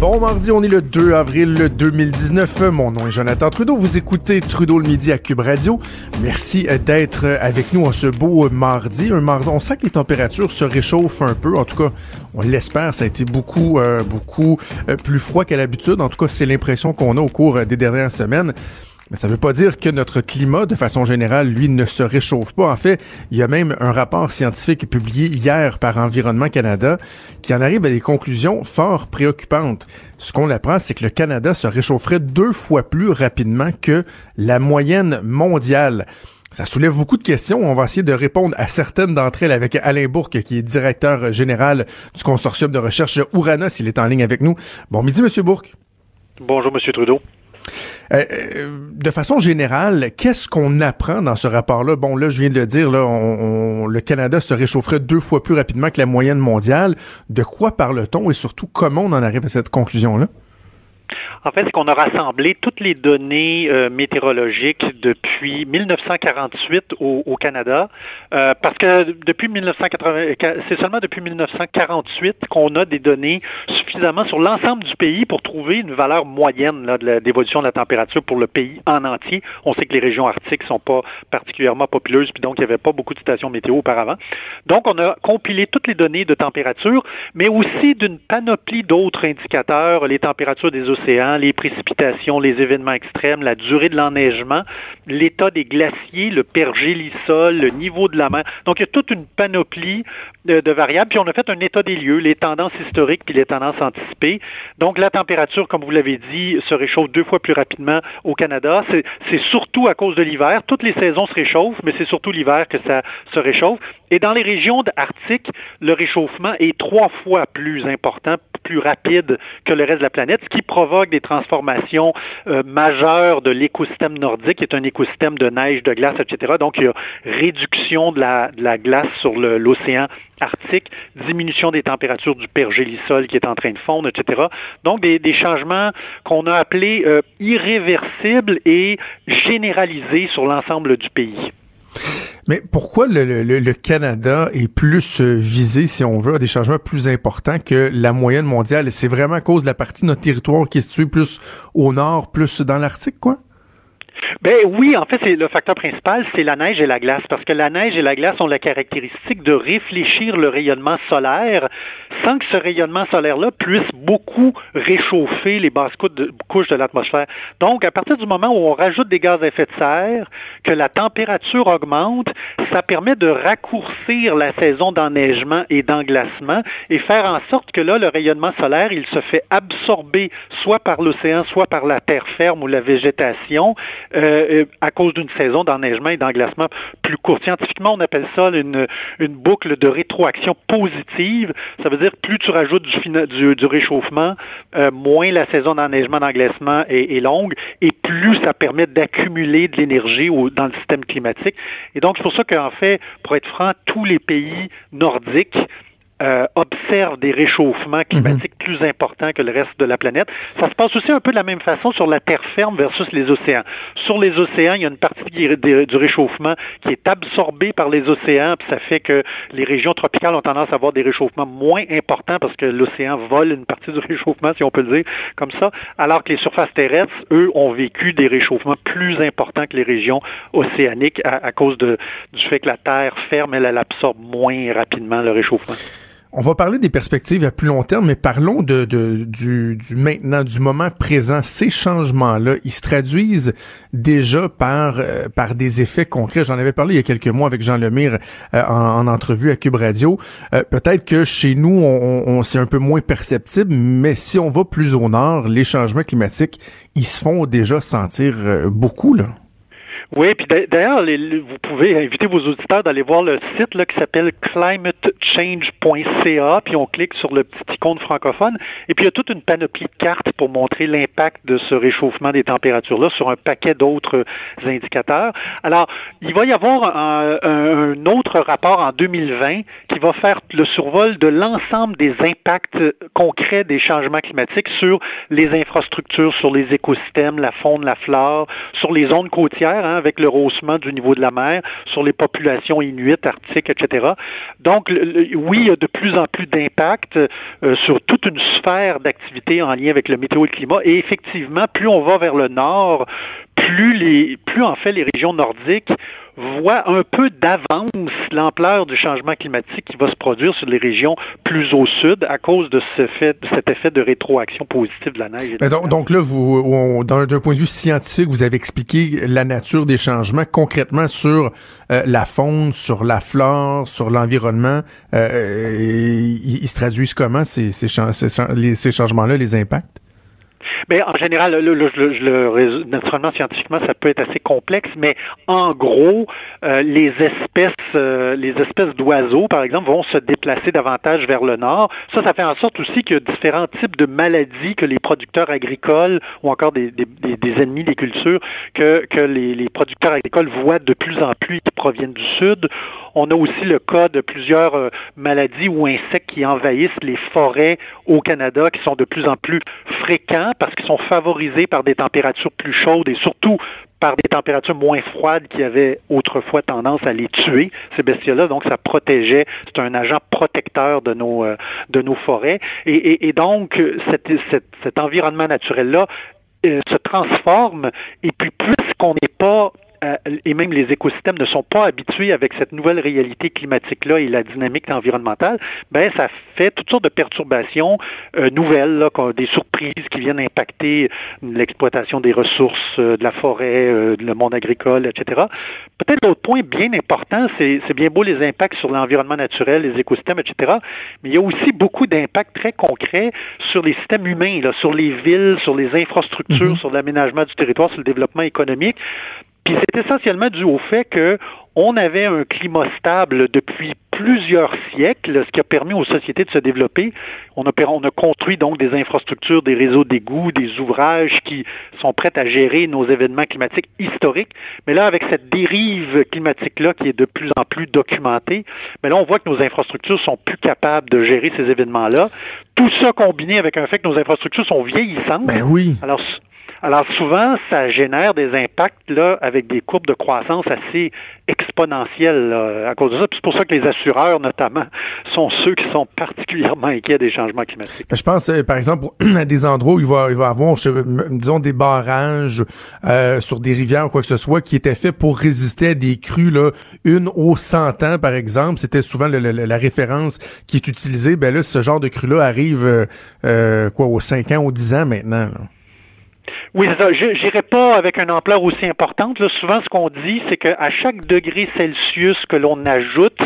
Bon mardi, on est le 2 avril 2019. Mon nom est Jonathan Trudeau. Vous écoutez Trudeau le midi à Cube Radio. Merci d'être avec nous en ce beau mardi. Un mardi, on sent que les températures se réchauffent un peu. En tout cas, on l'espère. Ça a été beaucoup, euh, beaucoup euh, plus froid qu'à l'habitude. En tout cas, c'est l'impression qu'on a au cours des dernières semaines. Mais ça ne veut pas dire que notre climat, de façon générale, lui, ne se réchauffe pas. En fait, il y a même un rapport scientifique publié hier par Environnement Canada qui en arrive à des conclusions fort préoccupantes. Ce qu'on apprend, c'est que le Canada se réchaufferait deux fois plus rapidement que la moyenne mondiale. Ça soulève beaucoup de questions. On va essayer de répondre à certaines d'entre elles avec Alain Bourque, qui est directeur général du consortium de recherche Ouranos. s'il est en ligne avec nous. Bon midi, Monsieur Bourque. Bonjour, Monsieur Trudeau. Euh, euh, de façon générale, qu'est-ce qu'on apprend dans ce rapport-là? Bon, là, je viens de le dire, là, on, le Canada se réchaufferait deux fois plus rapidement que la moyenne mondiale. De quoi parle-t-on et surtout comment on en arrive à cette conclusion-là? En fait, c'est qu'on a rassemblé toutes les données euh, météorologiques depuis 1948 au, Canada, euh, parce que depuis 1980, c'est seulement depuis 1948 qu'on a des données suffisamment sur l'ensemble du pays pour trouver une valeur moyenne là, de d'évolution de la température pour le pays en entier. On sait que les régions arctiques sont pas particulièrement populeuses, puis donc il n'y avait pas beaucoup de stations météo auparavant. Donc, on a compilé toutes les données de température, mais aussi d'une panoplie d'autres indicateurs, les températures des les précipitations, les événements extrêmes, la durée de l'enneigement, l'état des glaciers, le pergélisol, le niveau de la mer. Donc, il y a toute une panoplie de, variables. Puis, on a fait un état des lieux, les tendances historiques puis les tendances anticipées. Donc, la température, comme vous l'avez dit, se réchauffe deux fois plus rapidement au Canada. C'est surtout à cause de l'hiver. Toutes les saisons se réchauffent, mais c'est surtout l'hiver que ça se réchauffe. Et dans les régions arctiques, le réchauffement est trois fois plus important, plus rapide que le reste de la planète, ce qui provoque des transformations euh, majeures de l'écosystème nordique, qui est un écosystème de neige, de glace, etc. Donc, il y a réduction de la, glace sur l'océan arctique, diminution des températures du pergélisol qui est en train de fondre, etc. Donc, des, des changements qu'on a appelés euh, irréversibles et généralisés sur l'ensemble du pays. Mais pourquoi le, le, Canada est plus euh, visé, si on veut, à des changements plus importants que la moyenne mondiale? C'est vraiment à cause de la partie de notre territoire qui est située plus au nord, plus dans l'Arctique, quoi? Ben oui, en fait, c'est le facteur principal, c'est la neige et la glace, parce que la neige et la glace ont la caractéristique de réfléchir le rayonnement solaire sans que ce rayonnement solaire-là puisse beaucoup réchauffer les basses couches de l'atmosphère. Donc, à partir du moment où on rajoute des gaz à effet de serre, que la température augmente, ça permet de raccourcir la saison d'enneigement et d'englacement et faire en sorte que là, le rayonnement solaire, il se fait absorber soit par l'océan, soit par la terre ferme ou la végétation euh, euh, à cause d'une saison d'enneigement et d'englacement plus courte. Scientifiquement, on appelle ça une, une boucle de rétroaction positive. Ça veut dire plus tu rajoutes du, du, réchauffement, euh, moins la saison d'enneigement d'englacement est, est, longue et plus ça permet d'accumuler de l'énergie dans le système climatique. Et donc, c'est pour ça qu'en fait, pour être franc, tous les pays nordiques euh, observe des réchauffements climatiques plus importants que le reste de la planète. Ça se passe aussi un peu de la même façon sur la terre ferme versus les océans. Sur les océans, il y a une partie du réchauffement qui est absorbée par les océans, puis ça fait que les régions tropicales ont tendance à avoir des réchauffements moins importants parce que l'océan vole une partie du réchauffement, si on peut le dire comme ça, alors que les surfaces terrestres, eux, ont vécu des réchauffements plus importants que les régions océaniques à, cause de, du fait que la terre ferme, elle, elle absorbe moins rapidement le réchauffement. On va parler des perspectives à plus long terme, mais parlons de, du, maintenant, du moment présent. Ces changements-là, ils se traduisent déjà par, euh, par des effets concrets. J'en avais parlé il y a quelques mois avec Jean Lemire euh, en, entrevue à Cube Radio. Euh, peut-être que chez nous, on, on c'est un peu moins perceptible, mais si on va plus au nord, les changements climatiques, ils se font déjà sentir beaucoup, là. Oui, puis d'ailleurs, vous pouvez inviter vos auditeurs d'aller voir le site là, qui s'appelle climatechange.ca, puis on clique sur le petit icône francophone, et puis il y a toute une panoplie de cartes pour montrer l'impact de ce réchauffement des températures-là sur un paquet d'autres indicateurs. Alors, il va y avoir un, un, autre rapport en 2020 qui va faire le survol de l'ensemble des impacts concrets des changements climatiques sur les infrastructures, sur les écosystèmes, la faune, la flore, sur les zones côtières, hein, avec le rehaussement du niveau de la mer sur les populations inuites, arctiques, etc. Donc, oui, il y a de plus en plus d'impact euh, sur toute une sphère d'activité en lien avec le météo et le climat. Et effectivement, plus on va vers le nord, plus les, plus en fait les régions nordiques voit un peu d'avance l'ampleur du changement climatique qui va se produire sur les régions plus au sud à cause de, ce fait, cet effet de rétroaction positive de la neige. donc, là, vous, d'un point de vue scientifique, vous avez expliqué la nature des changements concrètement sur euh, la faune, sur la flore, sur l'environnement. Euh, ils, se traduisent comment ces, ces, ces changements-là, les impacts? Mais en général, le, le, le, naturellement, scientifiquement, ça peut être assez complexe, mais en gros, euh, les espèces, euh, les espèces d'oiseaux, par exemple, vont se déplacer davantage vers le nord. Ça, ça fait en sorte aussi a différents types de maladies que les producteurs agricoles ou encore des, ennemis des cultures que, que les, les, producteurs agricoles voient de plus en plus qui proviennent du sud. On a aussi le cas de plusieurs euh, maladies ou insectes qui envahissent les forêts au Canada, qui sont de plus en plus fréquents parce qu'ils sont favorisés par des températures plus chaudes et surtout par des températures moins froides qui avaient autrefois tendance à les tuer, ces bestioles-là. Donc, ça protégeait, c'est un agent protecteur de nos, euh, de nos forêts. Et, donc, cet environnement naturel-là euh, se transforme. Et puis, puisqu'on n'est pas et même les écosystèmes ne sont pas habitués avec cette nouvelle réalité climatique-là et la dynamique environnementale, ben ça fait toutes sortes de perturbations euh, nouvelles, là, des surprises qui viennent impacter l'exploitation des ressources euh, de la forêt, le monde agricole, etc. Peut-être l'autre point bien important, c'est bien beau les impacts sur l'environnement naturel, les écosystèmes, etc., mais il y a aussi beaucoup d'impacts très concrets sur les systèmes humains, là, sur les villes, sur les infrastructures, mm-hmm. sur l'aménagement du territoire, sur le développement économique. Puis c'est essentiellement dû au fait que on avait un climat stable depuis plusieurs siècles, ce qui a permis aux sociétés de se développer. On a, on a construit donc des infrastructures, des réseaux d'égouts, des ouvrages qui sont prêts à gérer nos événements climatiques historiques. Mais là, avec cette dérive climatique-là qui est de plus en plus documentée, mais là, on voit que nos infrastructures sont plus capables de gérer ces événements-là. Tout ça combiné avec un fait que nos infrastructures sont vieillissantes. Ben oui. Alors, alors souvent, ça génère des impacts là avec des courbes de croissance assez exponentielles à cause de ça. C'est pour ça que les assureurs, notamment, sont ceux qui sont particulièrement inquiets des changements climatiques. Je pense, euh, par exemple, à des endroits où il va, il va avoir, disons, des barrages euh, sur des rivières ou quoi que ce soit qui étaient faits pour résister à des crues, là, une aux 100 ans, par exemple. C'était souvent la référence qui est utilisée. Ben là, ce genre de crue-là arrive, euh, euh, quoi, aux 5 ans, aux 10 ans maintenant. Oui, c'est ça. Je n'irai pas avec une ampleur aussi importante. souvent, ce qu'on dit, c'est qu'à chaque degré Celsius que l'on ajoute,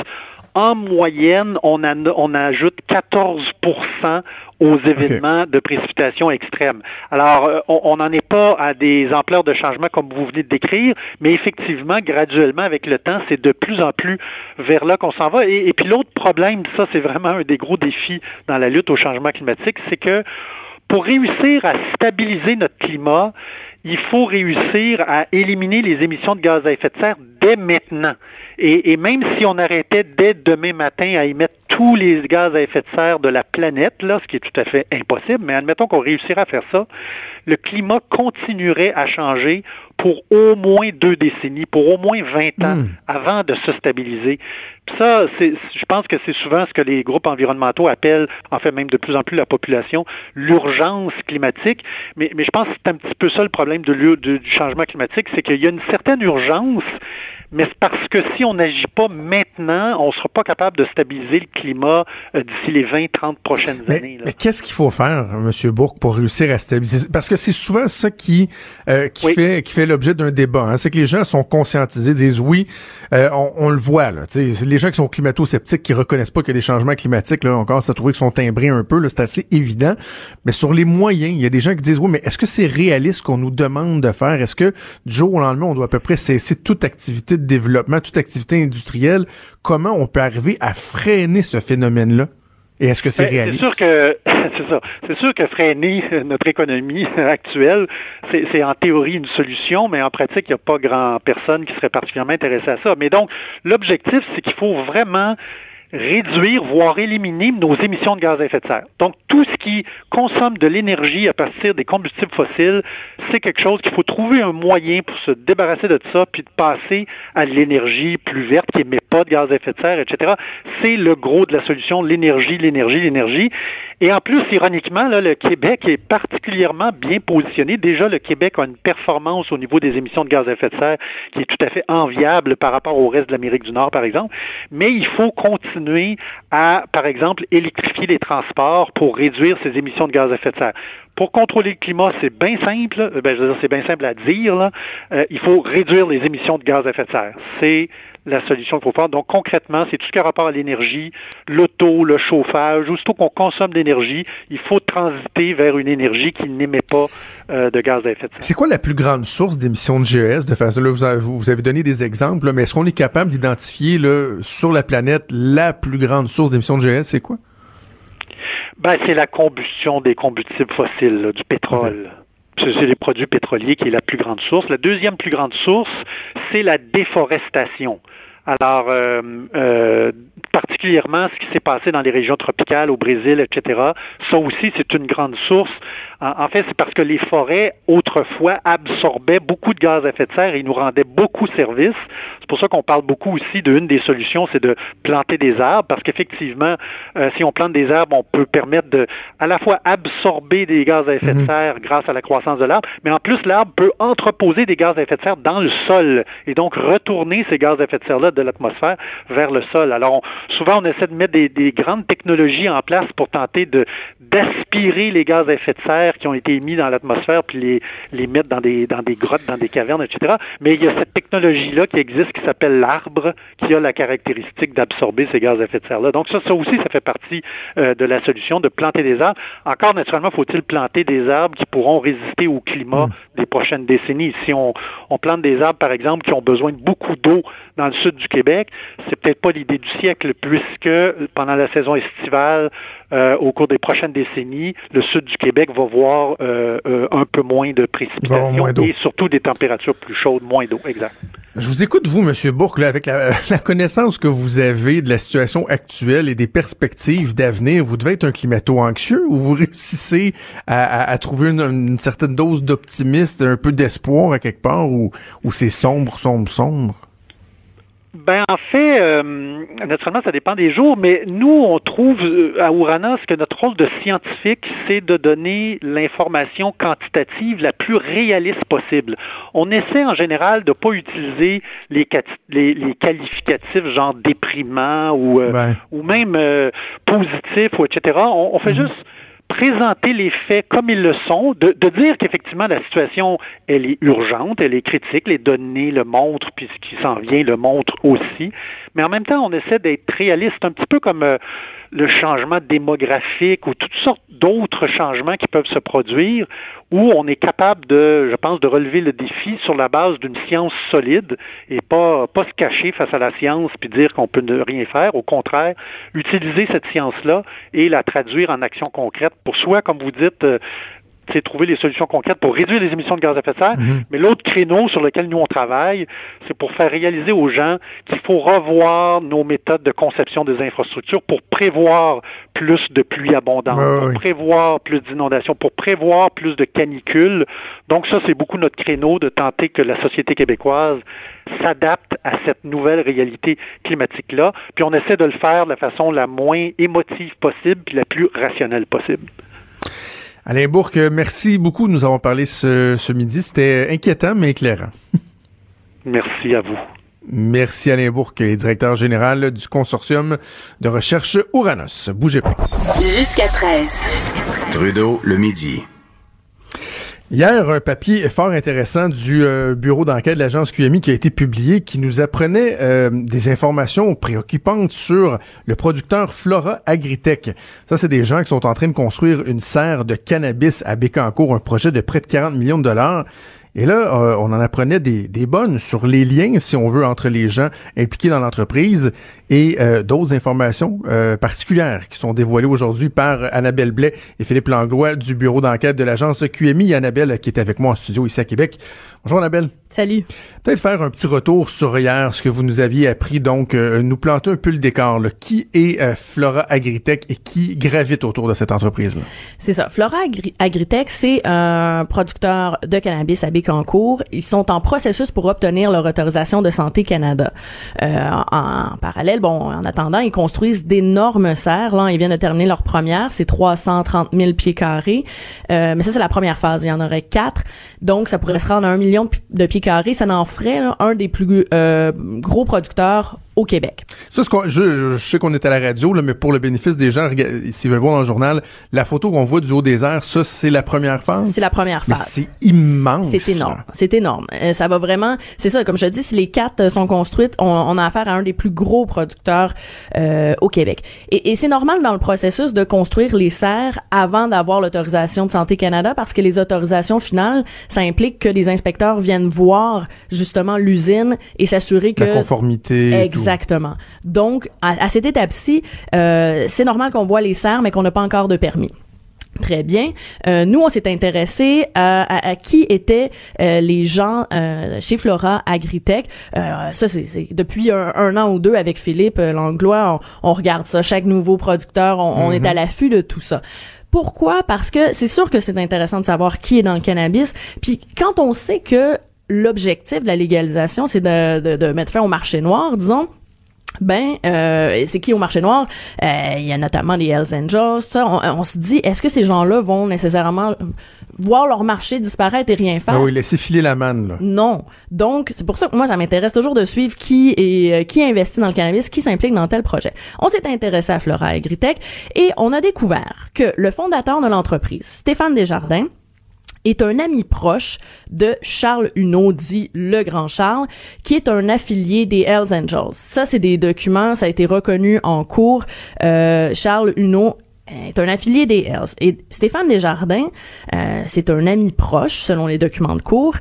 en moyenne, on, on ajoute 14% aux événements de précipitation extrêmes. Alors, euh, on n'en est pas à des ampleurs de changement comme vous venez de décrire, mais effectivement, graduellement, avec le temps, c'est de plus en plus vers là qu'on s'en va. Et, et puis l'autre problème, ça, c'est vraiment un des gros défis dans la lutte au changement climatique, c'est que pour réussir à stabiliser notre climat, il faut réussir à éliminer les émissions de gaz à effet de serre dès maintenant. Et, même si on arrêtait dès demain matin à émettre tous les gaz à effet de serre de la planète, là, ce qui est tout à fait impossible, mais admettons qu'on réussirait à faire ça, le climat continuerait à changer pour au moins deux décennies, pour au moins 20 ans hmm. avant de se stabiliser. ça, je pense que c'est souvent ce que les groupes environnementaux appellent, en fait même de plus en plus la population, l'urgence climatique. Mais, mais je pense que c'est un petit peu ça le problème de, du changement climatique, c'est qu'il y a une certaine urgence, mais c'est parce que si on n'agit pas maintenant, on ne sera pas capable de stabiliser le climat euh, d'ici les 20-30 prochaines années. Mais qu'est-ce qu'il faut faire, M. Bourque, pour réussir à stabiliser? Parce que c'est souvent ça qui, euh, qui, fait, qui fait l'objet d'un débat. Hein. C'est que les gens sont conscientisés, disent oui, euh, on, on, le voit. Là, les gens qui sont climato-sceptiques, qui reconnaissent pas qu'il y a des changements climatiques, là, encore, ça trouve qu'ils sont timbrés un peu, c'est assez évident. Mais sur les moyens, il y a des gens qui disent oui, mais est-ce que c'est réaliste qu'on nous demande de faire? Est-ce que du jour au lendemain, on doit à peu près cesser toute activité de développement, toute activité industrielle, comment on peut arriver à freiner ce phénomène-là? Et est-ce que c'est ben, réaliste? C'est sûr que c'est ça. C'est sûr que freiner notre économie actuelle, c'est en théorie une solution, mais en pratique, il n'y a pas grand personne qui serait particulièrement intéressée à ça. Mais donc, l'objectif, c'est qu'il faut vraiment réduire, voire éliminer nos émissions de gaz à effet de serre. Donc, tout ce qui consomme de l'énergie à partir des combustibles fossiles, c'est quelque chose qu'il faut trouver un moyen pour se débarrasser de ça, puis de passer à l'énergie plus verte qui émet pas de gaz à effet de serre, etc. C'est le gros de la solution, l'énergie, l'énergie, l'énergie. Et en plus, ironiquement, là, le Québec est particulièrement bien positionné. Déjà, le Québec a une performance au niveau des émissions de gaz à effet de serre qui est tout à fait enviable par rapport au reste de l'Amérique du Nord, par exemple. Mais il faut continuer à, par exemple, électrifier les transports pour réduire ces émissions de gaz à effet de serre. Pour contrôler le climat, c'est bien simple. Ben, je veux dire, c'est bien simple à dire. Là. Euh, il faut réduire les émissions de gaz à effet de serre. C'est la solution qu'il faut faire. Donc, concrètement, c'est tout ce qui a rapport à l'énergie, l'auto, le chauffage. Aussitôt qu'on consomme d'énergie, il faut transiter vers une énergie qui n'émet pas euh, de gaz à effet de serre. C'est quoi la plus grande source d'émissions de GES? De façon, là, vous, avez, vous avez donné des exemples, mais est-ce qu'on est capable d'identifier sur la planète la plus grande source d'émissions de GES? C'est quoi? Ben, c'est la combustion des combustibles fossiles, du pétrole. C'est les produits pétroliers qui est la plus grande source. La deuxième plus grande source, c'est la déforestation. Alors, euh, euh, particulièrement ce qui s'est passé dans les régions tropicales, au Brésil, etc., ça aussi, c'est une grande source. En, fait, c'est parce que les forêts, autrefois, absorbaient beaucoup de gaz à effet de serre et nous rendaient beaucoup service. C'est pour ça qu'on parle beaucoup aussi d'une des solutions, c'est de planter des arbres, parce qu'effectivement, euh, si on plante des arbres, on peut permettre de, à la fois absorber des gaz à effet de mhm. serre grâce à la croissance de l'arbre, mais en plus, l'arbre peut entreposer des gaz à effet de serre dans le sol et donc retourner ces gaz à effet de serre-là de l'atmosphère vers le sol. Alors, souvent, on essaie de mettre des, des grandes technologies en place pour tenter d'aspirer les gaz à effet de serre qui ont été émis dans l'atmosphère, puis les, les mettre dans des, dans des grottes, dans des cavernes, etc. Mais il y a cette technologie-là qui existe qui s'appelle l'arbre, qui a la caractéristique d'absorber ces gaz à effet de serre-là. Donc ça, ça aussi, ça fait partie euh, de la solution de planter des arbres. Encore, naturellement, faut-il planter des arbres qui pourront résister au climat mm. des prochaines décennies? Si on, on plante des arbres, par exemple, qui ont besoin de beaucoup d'eau dans le sud du Québec, c'est peut-être pas l'idée du siècle, puisque pendant la saison estivale, euh, au cours des prochaines décennies, le sud du Québec va voir euh, euh, un peu moins de précipitations et surtout des températures plus chaudes, moins d'eau, exact. Je vous écoute, vous, M. Bourque, avec la, connaissance que vous avez de la situation actuelle et des perspectives d'avenir. Vous devez être un climato-anxieux ou vous réussissez à, trouver une, certaine dose d'optimisme, un peu d'espoir à quelque part, ou, ou c'est sombre, sombre, sombre? Ben en fait, euh, naturellement, ça dépend des jours, mais nous, on trouve euh, à Ouranos que notre rôle de scientifique, c'est de donner l'information quantitative la plus réaliste possible. On essaie en général de ne pas utiliser les, les, qualificatifs genre déprimant ou, euh, ou même positif ou etc. On, fait mhm. juste présenter les faits comme ils le sont, de, dire qu'effectivement la situation elle est urgente, elle est critique, les données le montrent, puis ce qui s'en vient le montre aussi, mais en même temps on essaie d'être réaliste, un petit peu comme euh, le changement démographique ou toutes sortes d'autres changements qui peuvent se produire, où on est capable de, je pense, de relever le défi sur la base d'une science solide et pas, pas se cacher face à la science puis dire qu'on peut ne rien faire. Au contraire, utiliser cette science-là et la traduire en action concrète pour soi, comme vous dites, euh, c'est trouver les solutions concrètes pour réduire les émissions de gaz à effet de serre. Mhm. Mais l'autre créneau sur lequel nous on travaille, c'est pour faire réaliser aux gens qu'il faut revoir nos méthodes de conception des infrastructures pour prévoir plus de pluie abondante, pour prévoir plus d'inondations, pour prévoir plus de canicules. Donc ça, c'est beaucoup notre créneau de tenter que la société québécoise s'adapte à cette nouvelle réalité climatique-là. Puis on essaie de le faire de la façon la moins émotive possible, puis la plus rationnelle possible. Alain Bourque, merci beaucoup. Nous avons parlé ce, midi. C'était inquiétant, mais éclairant. merci à vous. Merci Alain Bourque, directeur général du consortium de recherche Ouranos. Bougez pas. Jusqu'à 13. Trudeau, le midi. Hier, un papier fort intéressant du euh, bureau d'enquête de l'agence QMI qui a été publié qui nous apprenait euh, des informations préoccupantes sur le producteur Flora Agritech. Ça, c'est des gens qui sont en train de construire une serre de cannabis à Bécancour, un projet de près de 40 millions de dollars. Et là, euh, on en apprenait des, des bonnes sur les liens, si on veut, entre les gens impliqués dans l'entreprise et euh, d'autres informations euh, particulières qui sont dévoilées aujourd'hui par Annabelle Blais et Philippe Langlois du bureau d'enquête de l'agence QMI. Annabelle qui est avec moi en studio ici à Québec. Bonjour Annabelle. Salut. Peut-être faire un petit retour sur hier, ce que vous nous aviez appris, donc nous planter un peu le décor. Là. Qui est Flora Agritech et qui gravite autour de cette entreprise-là? C'est ça. Flora Agritech, c'est un producteur de cannabis à Bécancour. Ils sont en processus pour obtenir leur autorisation de Santé Canada. en, en parallèle, bon, en attendant, ils construisent d'énormes serres. Là, ils viennent de terminer leur première, c'est 330 000 pieds carrés. Euh, mais ça, c'est la première phase. Il y en aurait quatre. Donc, ça pourrait se rendre à un million de pieds carrés. Ça n'en ferait un des plus euh, gros producteurs au Québec. Ça, ce je, je, sais qu'on est à la radio, là, mais pour le bénéfice des gens, s'ils veulent voir dans le journal, la photo qu'on voit du haut des airs, ça, c'est la première phase? C'est la première phase. c'est immense. C'est énorme. C'est énorme. Euh, ça va vraiment, c'est ça, comme je te dis, si les quatre euh, sont construites, on, on, a affaire à un des plus gros producteurs euh, au Québec. Et, et c'est normal dans le processus de construire les serres avant d'avoir l'autorisation de Santé Canada parce que les autorisations finales, ça implique que les inspecteurs viennent voir justement l'usine et s'assurer que... La conformité. Exactement. Donc, à, cette étape-ci, euh, c'est normal qu'on voit les serres, mais qu'on n'a pas encore de permis. Très bien. Euh, nous, on s'est intéressé à, qui étaient euh, les gens chez Flora Agritech. ça, c'est depuis un, an ou deux avec Philippe Langlois, on, regarde ça. Chaque nouveau producteur, on, est mm-hmm. à l'affût de tout ça. Pourquoi? Parce que c'est sûr que c'est intéressant de savoir qui est dans le cannabis. Puis quand on sait que l'objectif de la légalisation, c'est de, de, mettre fin au marché noir, disons, ben euh, c'est qui au marché noir? Euh, il y a notamment les Hells Angels on, on se dit est-ce que ces gens-là vont nécessairement voir leur marché disparaître et rien faire? ah oui laisser filer la manne là. Non. Donc c'est pour ça que moi ça m'intéresse toujours de suivre qui est euh, qui investit dans le cannabis qui s'implique dans tel projet. On s'est intéressé à Flora Agritech et on a découvert que le fondateur de l'entreprise Stéphane Desjardins est un ami proche de Charles Huneau, dit le Grand Charles, qui est un affilié des Hells Angels. Ça, c'est des documents, ça a été reconnu en cours. Euh, Charles Huneau est un affilié des Hells. Et Stéphane Desjardins, euh, c'est un ami proche, selon les documents de cours.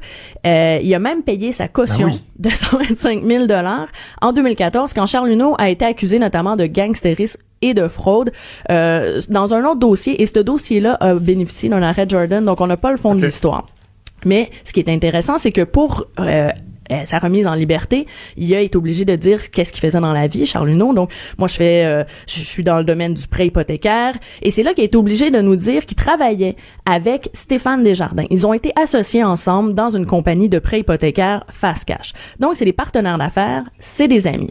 Euh, il a même payé sa caution ah de 125 000 dollars en 2014, quand Charles Huneau a été accusé notamment de gangstérisme et de fraude euh, dans un autre dossier. Et ce dossier-là a bénéficié d'un arrêt Jordan, donc on n'a pas le fond de l'histoire. Mais ce qui est intéressant, c'est que pour euh, euh, sa remise en liberté, il a été obligé de dire qu'est-ce qu'il faisait dans la vie, Charles Huneau. Donc, moi, je fais, euh, je suis dans le domaine du prêt hypothécaire. Et c'est là qu'il a été obligé de nous dire qu'il travaillait avec Stéphane Desjardins. Ils ont été associés ensemble dans une compagnie de prêt hypothécaire Fast Cash. Donc, c'est des partenaires d'affaires, c'est des amis.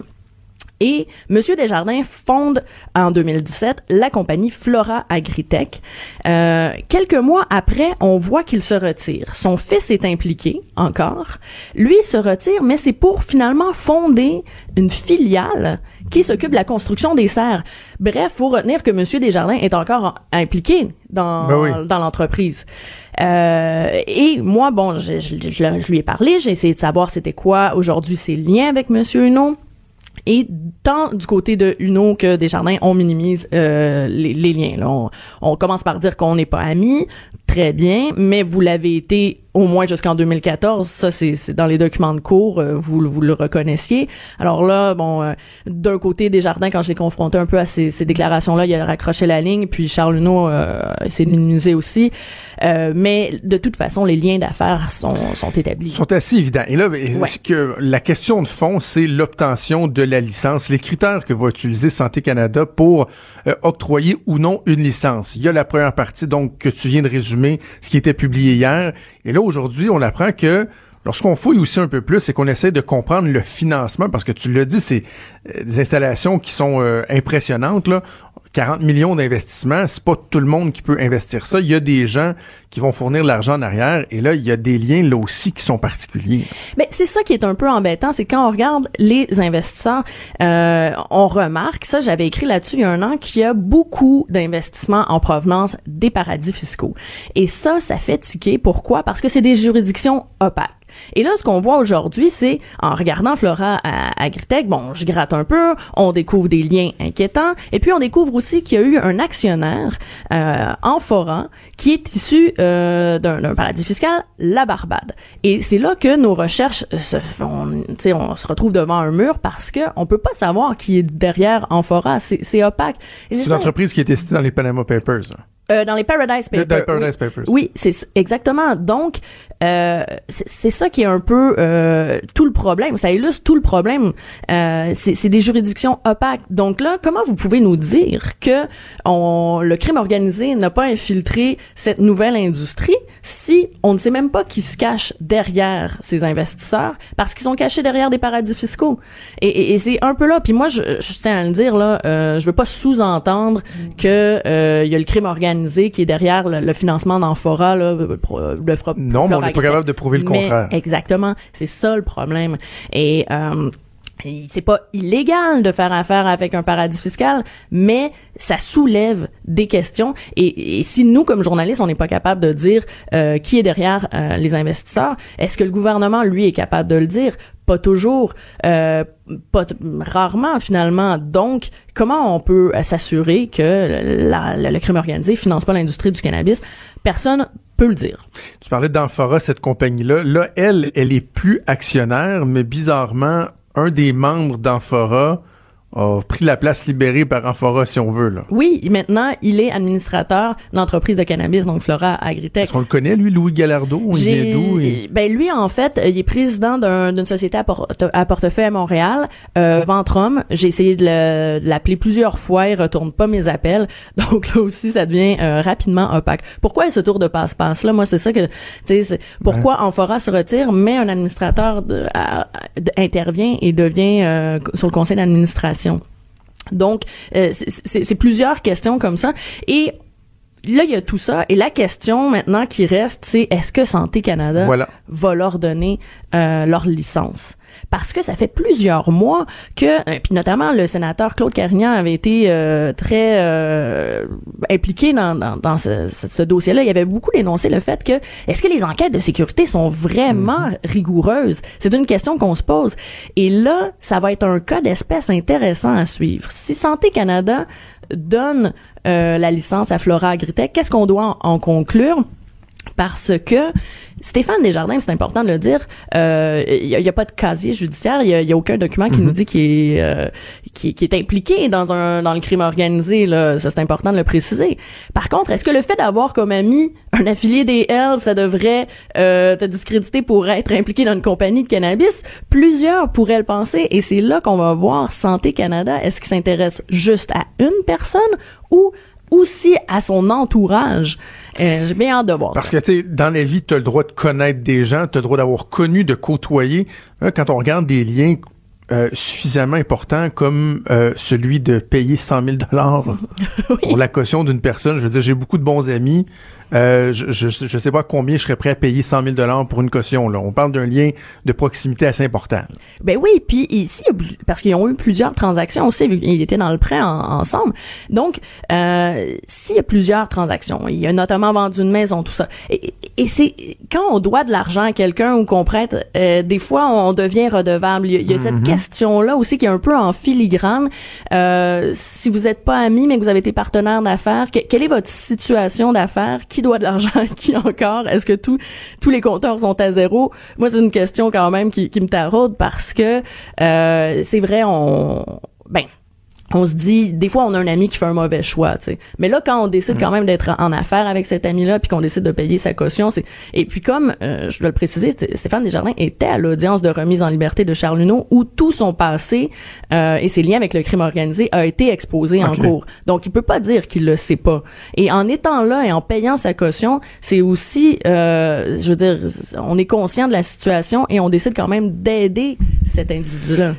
Et M. Desjardins fonde en 2017 la compagnie Flora Agritech. Euh, quelques mois après, on voit qu'il se retire. Son fils est impliqué encore. Lui se retire, mais c'est pour finalement fonder une filiale qui s'occupe de la construction des serres. Bref, faut retenir que M. Desjardins est encore impliqué dans, ben dans l'entreprise. Euh, et moi, bon, je, je, je, lui ai parlé, j'ai essayé de savoir c'était quoi aujourd'hui ses liens avec M. Huneau. Et tant du côté de Uno que Desjardins, on minimise euh, les, liens. Là. On, on, commence par dire qu'on n'est pas amis, très bien, mais vous l'avez été au moins jusqu'en 2014. Ça, c'est dans les documents de cours, euh, vous, vous le reconnaissiez. Alors là, bon, euh, d'un côté, Desjardins, quand je l'ai confronté un peu à ces, ces déclarations-là, il a raccroché la ligne, puis Charles Huneau euh, essaie de minimiser aussi. Euh, mais de toute façon, les liens d'affaires sont, sont établis. Sont assez évidents. Et là, est-ce que la question de fond, c'est l'obtention de la licence, les critères que va utiliser Santé Canada pour octroyer ou non une licence? Il y a la première partie, donc, que tu viens de résumer, ce qui était publié hier. Et là, aujourd'hui, on apprend que Lorsqu'on fouille aussi un peu plus, c'est qu'on essaie de comprendre le financement, parce que tu l'as dit, c'est euh, des installations qui sont euh, impressionnantes. Là. 40 millions d'investissements, c'est pas tout le monde qui peut investir ça. Il y a des gens qui vont fournir l'argent en arrière et là, il y a des liens là aussi qui sont particuliers. Mais c'est ça qui est un peu embêtant, c'est quand on regarde les investisseurs, euh, on remarque, ça j'avais écrit là-dessus il y a un an, qu'il y a beaucoup d'investissements en provenance des paradis fiscaux. Et ça, ça fait tiquer. Pourquoi? Parce que c'est des juridictions opaques. Et là, ce qu'on voit aujourd'hui, c'est en regardant Flora à Agritech, bon, je gratte un peu, on découvre des liens inquiétants, et puis on découvre aussi aussi qu'il y a eu un actionnaire, euh, Amphora, qui est issu euh, d'un paradis fiscal, la Barbade. Et c'est là que nos recherches se font, on se retrouve devant un mur parce que on peut pas savoir qui est derrière Amphora. C'est opaque. C'est une entreprise qui est citée dans les Panama Papers. Euh, dans les Paradise Papers. Dans les Paradise Papers. Oui, c'est exactement. Donc, euh, c'est ça qui est un peu euh, tout le problème. Ça illustre tout le problème. Euh, c'est des juridictions opaques. Donc là, comment vous pouvez nous dire que on, le crime organisé n'a pas infiltré cette nouvelle industrie si on ne sait même pas qui se cache derrière ces investisseurs parce qu'ils sont cachés derrière des paradis fiscaux. Et, et, et c'est un peu là. Puis moi, je, je, tiens à le dire là, euh, je veux pas sous-entendre que euh, il y a le crime organisé qui est derrière le, financement d'Amphora là, le, le, non, mais on n'est pas capable de prouver le contraire. Exactement, c'est ça le problème. Et euh, c'est pas illégal de faire affaire avec un paradis fiscal, mais ça soulève des questions. Et, si nous, comme journalistes, on n'est pas capable de dire euh, qui est derrière euh, les investisseurs, est-ce que le gouvernement, lui, est capable de le dire? Pas toujours, euh, pas rarement finalement. Donc, comment on peut s'assurer que le crime organisé finance pas l'industrie du cannabis? Personne peut le dire. Tu parlais d'Amphora, cette compagnie-là. Là, elle, elle est plus actionnaire, mais bizarrement, un des membres d'Amphora a pris la place libérée par Amphora, si on veut. Là. Oui, maintenant, il est administrateur de l'entreprise de cannabis, donc Flora Agritech. Est-ce qu'on le connaît, lui, Louis Gallardo? Il vient d'où? Ben, lui, en fait, il est président d'une société à, portefeuille à Montréal, euh, Ventrum. J'ai essayé de l'appeler plusieurs fois, il retourne pas mes appels. Donc là aussi, ça devient euh, rapidement opaque. Pourquoi ce tour de passe-passe-là? Moi, c'est ça que, tu sais, pourquoi Amphora se retire, mais un administrateur intervient et devient euh, sur le conseil d'administration donc, euh, c'est plusieurs questions comme ça. Et là, il y a tout ça. Et la question maintenant qui reste, c'est est-ce que Santé Canada va leur donner euh, leur licence? Parce que ça fait plusieurs mois que, euh, puis notamment le sénateur Claude Carignan avait été euh, très impliqué dans, dans, ce, ce dossier-là. Il avait beaucoup dénoncé le fait que est-ce que les enquêtes de sécurité sont vraiment mm-hmm. rigoureuses? C'est une question qu'on se pose. Et là, ça va être un cas d'espèce intéressant à suivre. Si Santé Canada donne euh, la licence à Flora Agritech. Qu'est-ce qu'on doit en, conclure? Parce que Stéphane Desjardins, c'est important de le dire, il euh, n'y a, pas de casier judiciaire, il n'y a, aucun document qui nous mhm. dit qu'il est, euh, est impliqué dans un dans le crime organisé. Là, ça c'est important de le préciser. Par contre, est-ce que le fait d'avoir comme ami un affilié des Hells, ça devrait te discréditer pour être impliqué dans une compagnie de cannabis? Plusieurs pourraient le penser, et c'est là qu'on va voir Santé Canada. Est-ce qu'il s'intéresse juste à une personne ou aussi à son entourage? Euh, J'ai bien hâte de voir Parce que, tu sais, dans la vie, tu as le droit de connaître des gens, tu as le droit d'avoir connu, de côtoyer. quand on regarde des liens euh, suffisamment importants comme euh, celui de payer 100 000 dollars pour la caution d'une personne. Je veux dire, j'ai beaucoup de bons amis euh, je, je sais pas combien je serais prêt à payer 100 000 dollars pour une caution. Là, on parle d'un lien de proximité assez important. Ben oui, puis ici parce qu'ils ont eu plusieurs transactions aussi, ils étaient dans le prêt ensemble. Donc, euh, s'il y a plusieurs transactions, il y a notamment vendu une maison, tout ça. Et, c'est quand on doit de l'argent à quelqu'un ou qu'on prête, euh, des fois on devient redevable. Il y a, cette mm-hmm. question là aussi qui est un peu en filigrane. Euh, si vous n'êtes pas amis mais que vous avez été partenaire d'affaires, quelle est votre situation d'affaires? Qui doit de l'argent à qui encore? Est-ce que tous tous les compteurs sont à zéro? Moi, c'est une question quand même qui, qui me taraude parce que euh, c'est vrai, on ben on se dit des fois on a un ami qui fait un mauvais choix tu sais. Mais là quand on décide quand même d'être en affaire avec cet ami là puis qu'on décide de payer sa caution c'est et puis comme euh, je dois le préciser Stéphane Desjardins était à l'audience de remise en liberté de Charles Luneau où tout son passé euh, et ses liens avec le crime organisé a été exposé en cours. Donc il peut pas dire qu'il le sait pas. Et en étant là et en payant sa caution c'est aussi euh, je veux dire on est conscient de la situation et on décide quand même d'aider cet individu là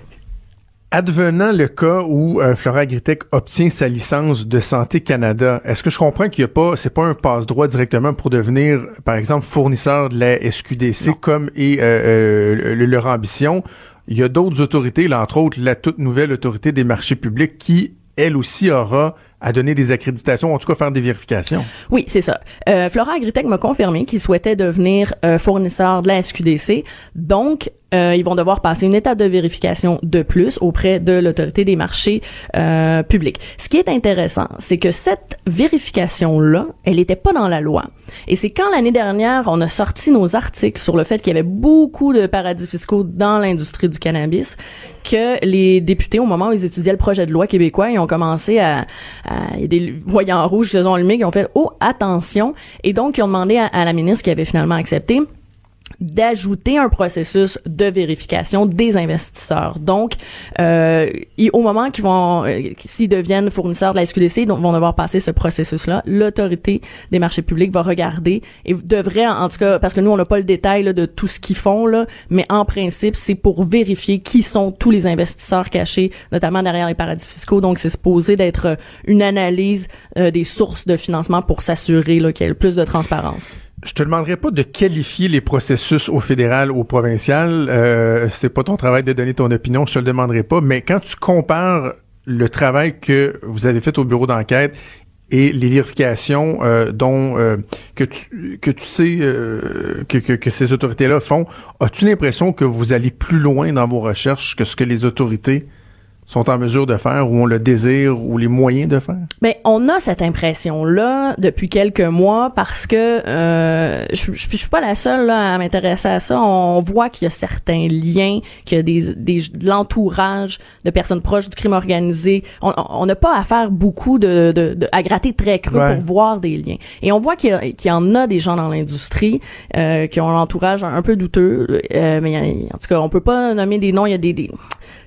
Advenant le cas où euh, Flora Agritech obtient sa licence de Santé Canada, est-ce que je comprends qu'il n'y a pas, c'est pas un passe-droit directement pour devenir, par exemple, fournisseur de la SQDC comme est euh, euh leur ambition? Il y a d'autres autorités, là, entre autres la toute nouvelle autorité des marchés publics qui, elle aussi, aura à donner des accréditations, en tout cas faire des vérifications. Oui, c'est ça. Euh, Flora Agritech m'a confirmé qu'ils souhaitaient devenir euh, fournisseur de la SQDC. Donc, euh, ils vont devoir passer une étape de vérification de plus auprès de l'autorité des marchés euh, publics. Ce qui est intéressant, c'est que cette vérification-là, elle n'était pas dans la loi. Et c'est quand l'année dernière, on a sorti nos articles sur le fait qu'il y avait beaucoup de paradis fiscaux dans l'industrie du cannabis, que les députés, au moment où ils étudiaient le projet de loi québécois, ils ont commencé à, à y des voyants rouges qui se sont qui ont fait oh attention, et donc ils ont demandé à la ministre qui avait finalement accepté d'ajouter un processus de vérification des investisseurs. Donc, euh, au moment qu'ils vont, euh, s'ils deviennent fournisseurs de la SQDC, donc vont devoir passer ce processus-là, l'autorité des marchés publics va regarder et devrait, en tout cas, parce que nous on n'a pas le détail là, de tout ce qu'ils font là, mais en principe c'est pour vérifier qui sont tous les investisseurs cachés, notamment derrière les paradis fiscaux. Donc, c'est supposé d'être une analyse euh, des sources de financement pour s'assurer qu'il y ait le plus de transparence. Je te demanderai pas de qualifier les processus au fédéral ou au provincial. Euh, c'est pas ton travail de donner ton opinion, je te le demanderai pas. Mais quand tu compares le travail que vous avez fait au bureau d'enquête et les vérifications euh, dont euh, que tu que tu sais euh, que, que, que, ces autorités-là font, as-tu l'impression que vous allez plus loin dans vos recherches que ce que les autorités sont en mesure de faire ou ont le désir ou les moyens de faire? Ben, on a cette impression-là depuis quelques mois parce que euh, je, je, suis pas la seule là, à m'intéresser à ça. On voit qu'il y a certains liens, qu'il y a des, des de l'entourage de personnes proches du crime organisé. On n'a pas à faire beaucoup de, de, de, à gratter très creux ouais. pour voir des liens. Et on voit qu'il y, qu y, en a des gens dans l'industrie euh, qui ont l'entourage un, un, peu douteux. Euh, mais en tout cas, on peut pas nommer des noms. Il y a des, des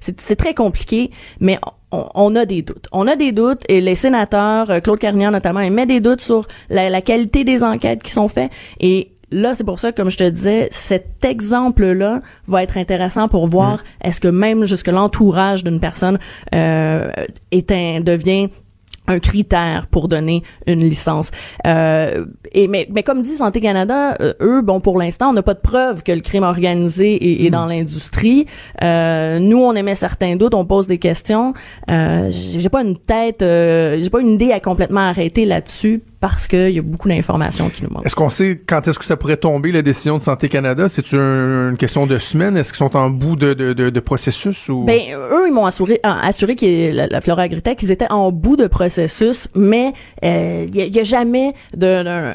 c'est très compliqué, mais on, on, a des doutes. On a des doutes et les sénateurs, euh, Claude Carnier notamment, il met des doutes sur la, la qualité des enquêtes qui sont faites et là, c'est pour ça, comme je te disais, cet exemple-là va être intéressant pour voir mmh. est-ce que même jusque l'entourage d'une personne euh, est un, devient un critère pour donner une licence. Euh, et mais, mais comme dit Santé Canada, euh, eux, bon, pour l'instant, on n'a pas de preuve que le crime organisé est, est mmh. dans l'industrie. Euh, nous, on émet certains doutes, on pose des questions. Euh, j'ai pas une tête, euh, j'ai pas une idée à complètement arrêter là-dessus parce qu'il y a beaucoup d'informations qui nous manquent. Est-ce qu'on sait quand est-ce que ça pourrait tomber, la décision de Santé Canada? C'est une question de semaines? Est-ce qu'ils sont en bout de, de, de, de processus? Ou? Ben, eux, ils m'ont assuré, assuré que la, la Flora Agritech, qu'ils étaient en bout de processus, mais il euh, n'y a, a, jamais de,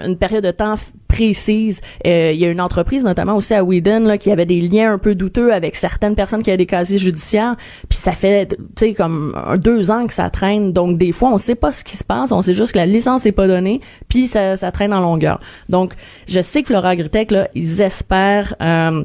une période de temps précise. Il euh, y a une entreprise, notamment aussi à Whedon, là, qui avait des liens un peu douteux avec certaines personnes qui avaient des casiers judiciaires. Puis ça fait, tu sais, comme deux ans que ça traîne. Donc, des fois, on sait pas ce qui se passe. On sait juste que la licence est pas donnée puis ça, ça traîne en longueur. Donc, je sais que Flora Agritech, là, ils espèrent... Euh,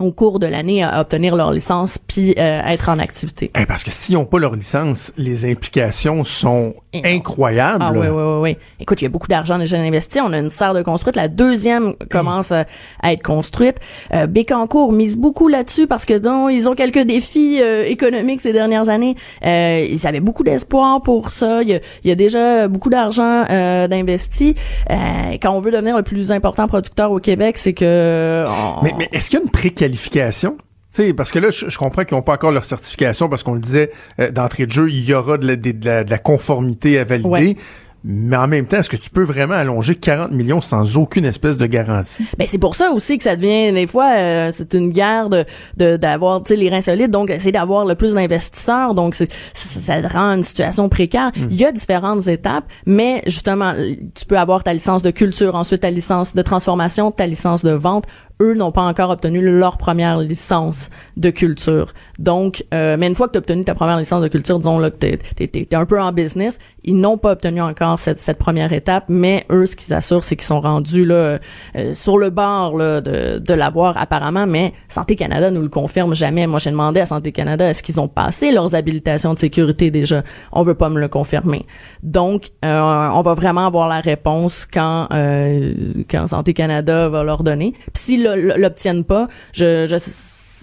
au cours de l'année obtenir leur licence puis euh, être en activité. Eh, parce que s'ils n'ont pas leur licence, les implications sont incroyables. Ah oui, oui, oui, oui. Écoute, il y a beaucoup d'argent déjà investi. On a une serre de construite. La deuxième commence à, à, être construite. Euh, Bécancourt mise beaucoup là-dessus parce que donc, ils ont quelques défis euh, économiques ces dernières années. Euh, ils avaient beaucoup d'espoir pour ça. Il y a, il y a déjà beaucoup d'argent euh, d'investi. Euh, quand on veut devenir le plus important producteur au Québec, c'est que... On... Mais, mais est-ce qu'il y a une préqualification? T'sais, parce que là, je, je comprends qu'ils n'ont pas encore leur certification parce qu'on le disait euh, d'entrée de jeu, il y aura de la, de la, de la conformité à valider. Ouais. Mais en même temps, est-ce que tu peux vraiment allonger 40 millions sans aucune espèce de garantie? Ben c'est pour ça aussi que ça devient des fois euh, c'est une guerre de d'avoir tu sais les reins solides donc essayer d'avoir le plus d'investisseurs donc c'est ça rend une situation précaire. Mm. Il y a différentes étapes mais justement tu peux avoir ta licence de culture, ensuite ta licence de transformation, ta licence de vente eux n'ont pas encore obtenu leur première licence de culture. Donc, euh, mais une fois que tu as obtenu ta première licence de culture, disons là que tu es, es, un peu en business, ils n'ont pas obtenu encore cette, cette première étape, mais eux, ce qu'ils assurent, c'est qu'ils sont rendus là euh, sur le bord là, de, de l'avoir apparemment, mais Santé Canada nous le confirme jamais. Moi, j'ai demandé à Santé Canada, est-ce qu'ils ont passé leurs habilitations de sécurité déjà? On veut pas me le confirmer. Donc, euh, on va vraiment avoir la réponse quand, euh, quand Santé Canada va leur donner. Puis si l'obtiennent pas, je, je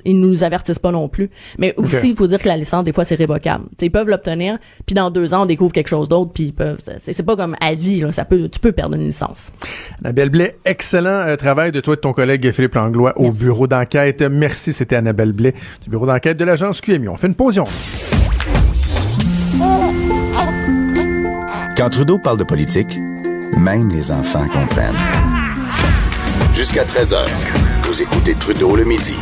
ils nous avertissent pas non plus. Mais aussi, okay. il faut dire que la licence, des fois, c'est révocable. T'sais, ils peuvent l'obtenir, puis dans deux ans, on découvre quelque chose d'autre, puis ils peuvent. C'est pas comme à vie, là. Ça peut, tu peux perdre une licence. Annabelle Blais, excellent euh, travail de toi et de ton collègue Philippe Langlois au Merci. bureau d'enquête. Merci, c'était Annabelle Blais du bureau d'enquête de l'agence QMI. On fait une pause. Quand Trudeau parle de politique, même les enfants comprennent. Jusqu'à 13h, vous écoutez Trudeau le midi.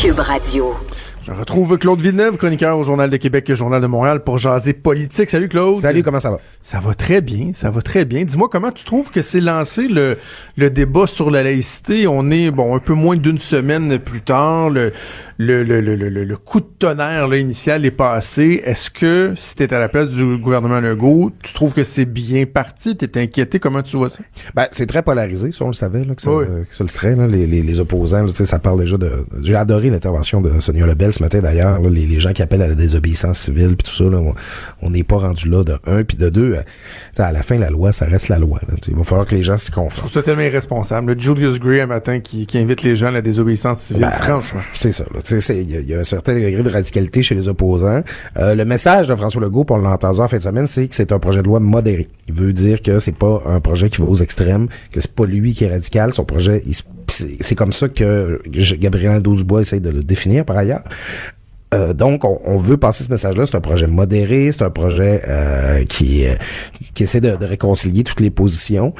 Cube Radio. Je retrouve Claude Villeneuve, chroniqueur au Journal de Québec et Journal de Montréal pour jaser politique. Salut Claude. Salut, comment ça va? Ça va très bien, ça va très bien. Dis-moi comment tu trouves que c'est lancé le, le débat sur la laïcité? On est bon un peu moins d'une semaine plus tard. Le, le, le, le, le, le coup de tonnerre là, initial est passé. Est-ce que si t'es à la place du gouvernement Legault, tu trouves que c'est bien parti? T'es inquiété? Comment tu vois ça? Ben, c'est très polarisé, ça, on le savait, là, que, ça, Oui. euh, que ça le serait, là, les, les, les opposants. là, tu sais, ça parle déjà de. J'ai adoré l'intervention de Sonia Lebel ce matin d'ailleurs. Les, les gens qui appellent à la désobéissance civile puis tout ça, là, on- n'est pas rendu là de un puis de deux. euh, tu sais, à la fin, la loi, ça reste la loi. là, tu il va falloir que les gens s'y Je trouve conforment. ça tellement irresponsable. Le Julius Gray un matin qui, qui invite les gens à la désobéissance civile. Ben, Franchement. C'est ça. là. Il y, a- un certain degré de radicalité chez les opposants. Euh, le message de François Legault, pour l'a entendu en fin de semaine, c'est que c'est un projet de loi modéré. Il veut dire que c'est pas un projet qui va aux extrêmes, que c'est pas lui qui est radical. Son projet, c'est comme ça que Gabriel Dubois essaye de le définir par ailleurs. Euh, donc, on, on veut passer ce message-là. C'est un projet modéré, c'est un projet euh, qui qui essaie de, réconcilier toutes les positions.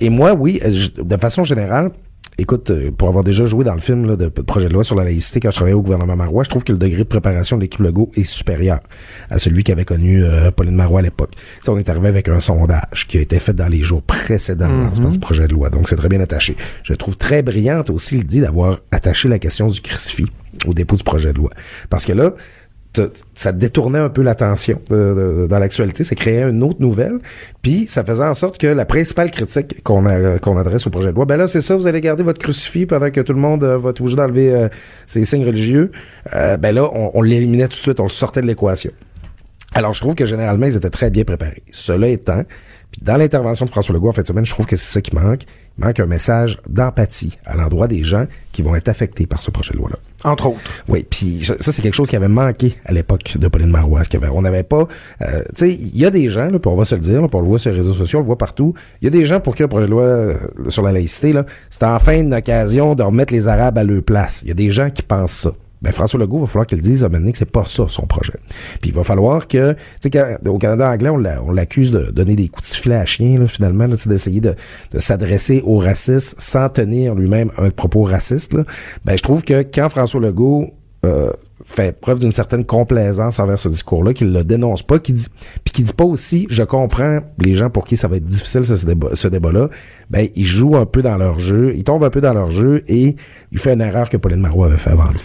Et moi, oui, de façon générale, écoute, euh, pour avoir déjà joué dans le film là, de, de projet de loi sur la laïcité quand je travaillais au gouvernement Marois, je trouve que le degré de préparation de l'équipe Legault est supérieur à celui qu'avait connu euh, Pauline Marois à l'époque. Ça, on est arrivé avec un sondage qui a été fait dans les jours précédents lancement du projet de loi. Donc, c'est très bien attaché. Je trouve très brillante aussi l'idée d'avoir attaché la question du crucifix au dépôt du projet de loi. Parce que là, ça détournait un peu l'attention dans l'actualité, ça créait une autre nouvelle, puis ça faisait en sorte que la principale critique qu'on adresse au projet de loi, ben là c'est ça, vous allez garder votre crucifix pendant que tout le monde euh, va être obligé d'enlever euh, ses signes religieux, Euh, ben là on, on l'éliminait tout de suite, on le sortait de l'équation. Alors, je trouve que généralement, ils étaient très bien préparés. Cela étant, puis dans l'intervention de François Legault en fin de semaine, je trouve que c'est ça qui manque. Il manque un message d'empathie à l'endroit des gens qui vont être affectés par ce projet de loi-là. Entre autres. Oui, puis ça, ça, c'est quelque chose qui avait manqué à l'époque de Pauline Marois. avait- on n'avait pas... euh, tu sais, il y a des gens, là, puis on va se le dire, là, puis on le voit sur les réseaux sociaux, on le voit partout, il y a des gens pour qui le projet de loi euh, sur la laïcité, là, c'est enfin une occasion de remettre les Arabes à leur place. Il y a des gens qui pensent ça. Ben, François Legault, va falloir qu'il dise à un que c'est pas ça son projet. Puis il va falloir que, tu sais, au Canada anglais, on l'a- on l'accuse de donner des coups de sifflet à chien, là, finalement, là, d'essayer de, de s'adresser aux racistes sans tenir lui-même un propos raciste. Là. Ben, je trouve que quand François Legault euh, fait preuve d'une certaine complaisance envers ce discours-là, qu'il le dénonce pas, qu'il dit, puis qu'il dit pas aussi, je comprends les gens pour qui ça va être difficile ce débat-là, ben il joue un peu dans leur jeu, il tombe un peu dans leur jeu et il fait une erreur que Pauline Marois avait fait avant lui.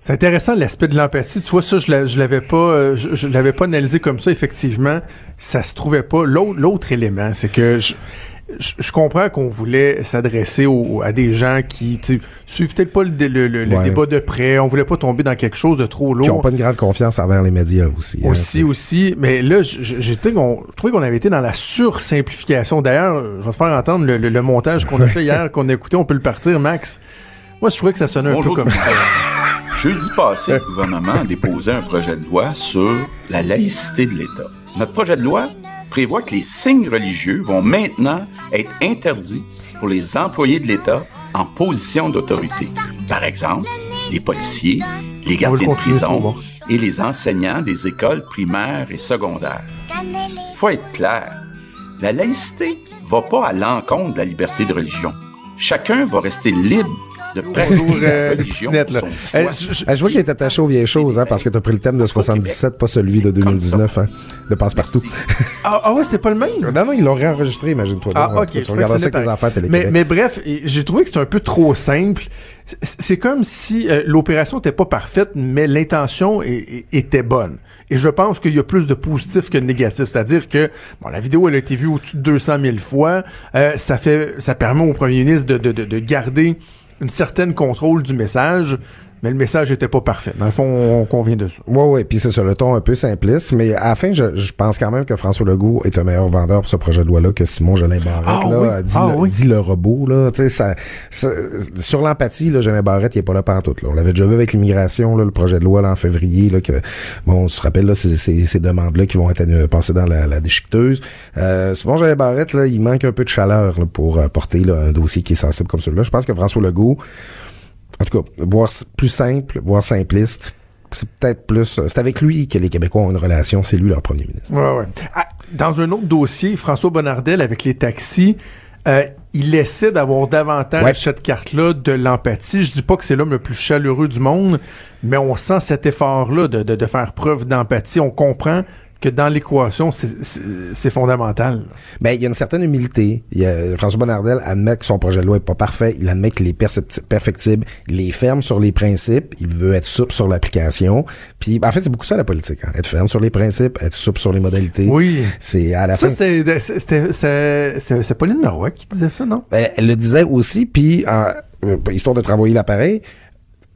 C'est intéressant l'aspect de l'empathie. Tu vois, ça, je, l'a- je l'avais pas, euh, je, je l'avais pas analysé comme ça. Effectivement, ça se trouvait pas. L'autre, l'autre élément, c'est que je, je, je comprends qu'on voulait s'adresser à des gens qui suivent peut-être pas le, le, le- débat de près. On voulait pas tomber dans quelque chose de trop Qui ont lourd. pas une grande confiance envers les médias aussi. hein. Aussi, aussi. Mais là, j'étais, je trouvais qu'on avait été dans la sursimplification. D'ailleurs, je vais te faire entendre le montage qu'on a fait hier, qu'on a écouté. On peut le partir, Max. Moi, je trouvais que ça sonnait un Bonjour peu comme monde. Jeudi passé, le gouvernement a déposé un projet de loi sur la laïcité de l'État. Notre projet de loi prévoit que les signes religieux vont maintenant être interdits pour les employés de l'État en position d'autorité. Par exemple, les policiers, les gardiens de le c'est prison et les enseignants des écoles primaires et secondaires. Faut être clair, la laïcité va pas à l'encontre de la liberté de religion. Chacun va rester libre de Bonjour, euh, Piscinette, là. Euh, je- je- je vois qu'il est attaché aux vieilles choses, hein, parce que t'as pris le thème de 77, pas celui de 2019, hein, de passe-partout. Ah, ah ouais, c'est pas le même? Non, non, ils l'ont réenregistré, imagine-toi. Ah, donc. ok. Tu regardes ça que enfants mais, mais bref, j'ai trouvé que c'était un peu trop simple. C'est- comme si euh, l'opération n'était pas parfaite, mais l'intention était bonne. Et je pense qu'il y a plus de positifs que de négatifs. C'est-à-dire que bon, la vidéo elle a été vue au-dessus de 200 000 fois. Euh, ça fait, ça permet au premier ministre de, de, de, de garder une certaine contrôle du message, mais le message était pas parfait. Dans le fond, on convient de ça. Ouais, ouais, puis c'est ça, le ton un peu simpliste, mais à la fin, je, je pense quand même que François Legault est un meilleur vendeur pour ce projet de loi-là que Simon Jolin Barrette, Ah là, oui? dit, Ah le, oui? dit le robot, là, tu sais, ça, ça- sur l'empathie, là, Jolin Barrette, il est pas là pantoute, là. On l'avait déjà vu avec l'immigration, là, le projet de loi, là, en février, là, que, bon, on se rappelle, là, ces, ces, ces demandes-là qui vont être annu- passées dans la, la déchiqueteuse. Euh, Simon Jolin Barrette, là, il manque un peu de chaleur, là, pour euh, porter, là, un dossier qui est sensible comme celui-là. Je pense que François Legault, en tout cas, voire s- plus simple, voire simpliste, c'est peut-être plus. C'est avec lui que les Québécois ont une relation. C'est lui leur premier ministre. Ouais, ouais. Ah, dans un autre dossier, François Bonnardel avec les taxis, euh, il essaie d'avoir davantage Ouais. cette carte-là de l'empathie. Je dis pas que c'est l'homme le plus chaleureux du monde, mais on sent cet effort-là de, de, de faire preuve d'empathie. On comprend que dans l'équation, c'est- fondamental. Ben, il y a une certaine humilité. Il y a, François Bonnardel admet que son projet de loi est pas parfait. Il admet qu'il est perfectible. Il est ferme sur les principes. Il veut être souple sur l'application. Puis, en fait, c'est beaucoup ça la politique. hein. Être ferme sur les principes, être souple sur les modalités. Oui. C'est à la Ça, fin. c'est Pauline Marois qui disait ça, non? Elle, elle le disait aussi, puis euh, histoire de travailler l'appareil,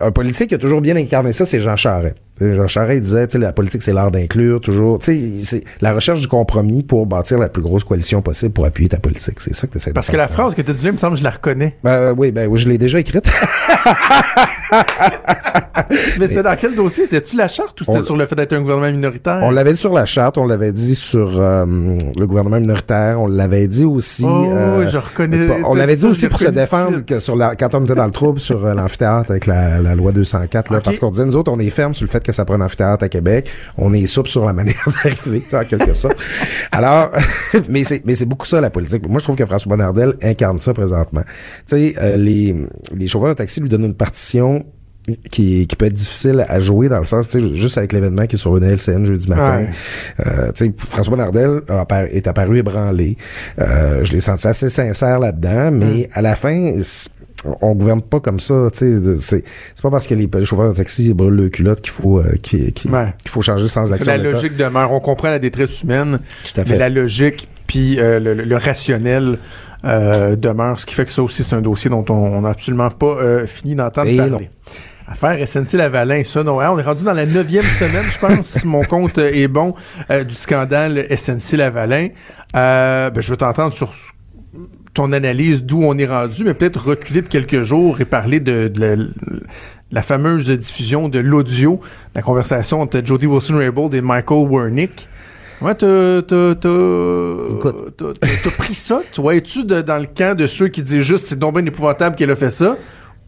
un politique qui a toujours bien incarné ça, c'est Jean Charest. Jean Charest disait, tu sais, la politique, c'est l'art d'inclure, toujours. Tu sais, c'est la recherche du compromis pour bâtir la plus grosse coalition possible pour appuyer ta politique. C'est ça que tu essaies de Parce que la phrase que tu as dit là, il me semble que je la reconnais. Ben, euh, oui, ben oui, je l'ai déjà écrite. Mais c'était dans quel dossier? C'était-tu la charte ou c'était sur le fait d'être un gouvernement minoritaire? on l'avait dit sur la charte, on l'avait dit sur euh, le gouvernement minoritaire, on l'avait dit aussi. Oh, euh, je reconnais. On l'avait dit aussi pour se défendre suite. que sur la, quand on était dans le trouble sur l'amphithéâtre avec la, la loi 204, là, Ok. parce qu'on disait, nous autres, on est ferme sur le fait que ça prenne un amphithéâtre à Québec. On est souple sur la manière d'arriver, en quelque sorte. Alors, mais c'est, mais c'est beaucoup ça, la politique. Moi, je trouve que François Bonnardel incarne ça présentement. Tu sais, euh, les, les chauffeurs de taxi lui donnent une partition qui, qui peut être difficile à jouer dans le sens, tu sais, juste avec l'événement qui est sur une LCN jeudi matin. Ouais. Euh, tu sais, François Bonnardel est apparu ébranlé. Euh, je l'ai senti assez sincère là-dedans, mais à la fin, c'est- on gouverne pas comme ça. tu sais, de- C'est c'est pas parce que les, les chauffeurs de taxi brûlent le culotte qu'il faut euh, qu'il Ouais. faut changer C'est d'action. la logique demeure. On comprend la détresse humaine, Tout à mais la logique puis euh, le, rationnel euh, demeure. Ce qui fait que ça aussi, c'est un dossier dont on n'a absolument pas euh, fini d'entendre Et parler. non. Affaire SNC-Lavalin, ça, non. hein, on est rendu dans la neuvième semaine, je pense, si mon compte est bon, du scandale SNC-Lavalin. Ben, je veux t'entendre sur ton analyse d'où on est rendu, mais peut-être reculer de quelques jours et parler de, de la, la fameuse diffusion de l'audio, la conversation entre Jody Wilson-Raybould et Michael Wernick. Ouais, t'as, t'as, t'as, pris ça? Toi, es-tu de- dans le camp de ceux qui disent juste c'est donc bien épouvantable qu'elle a fait ça?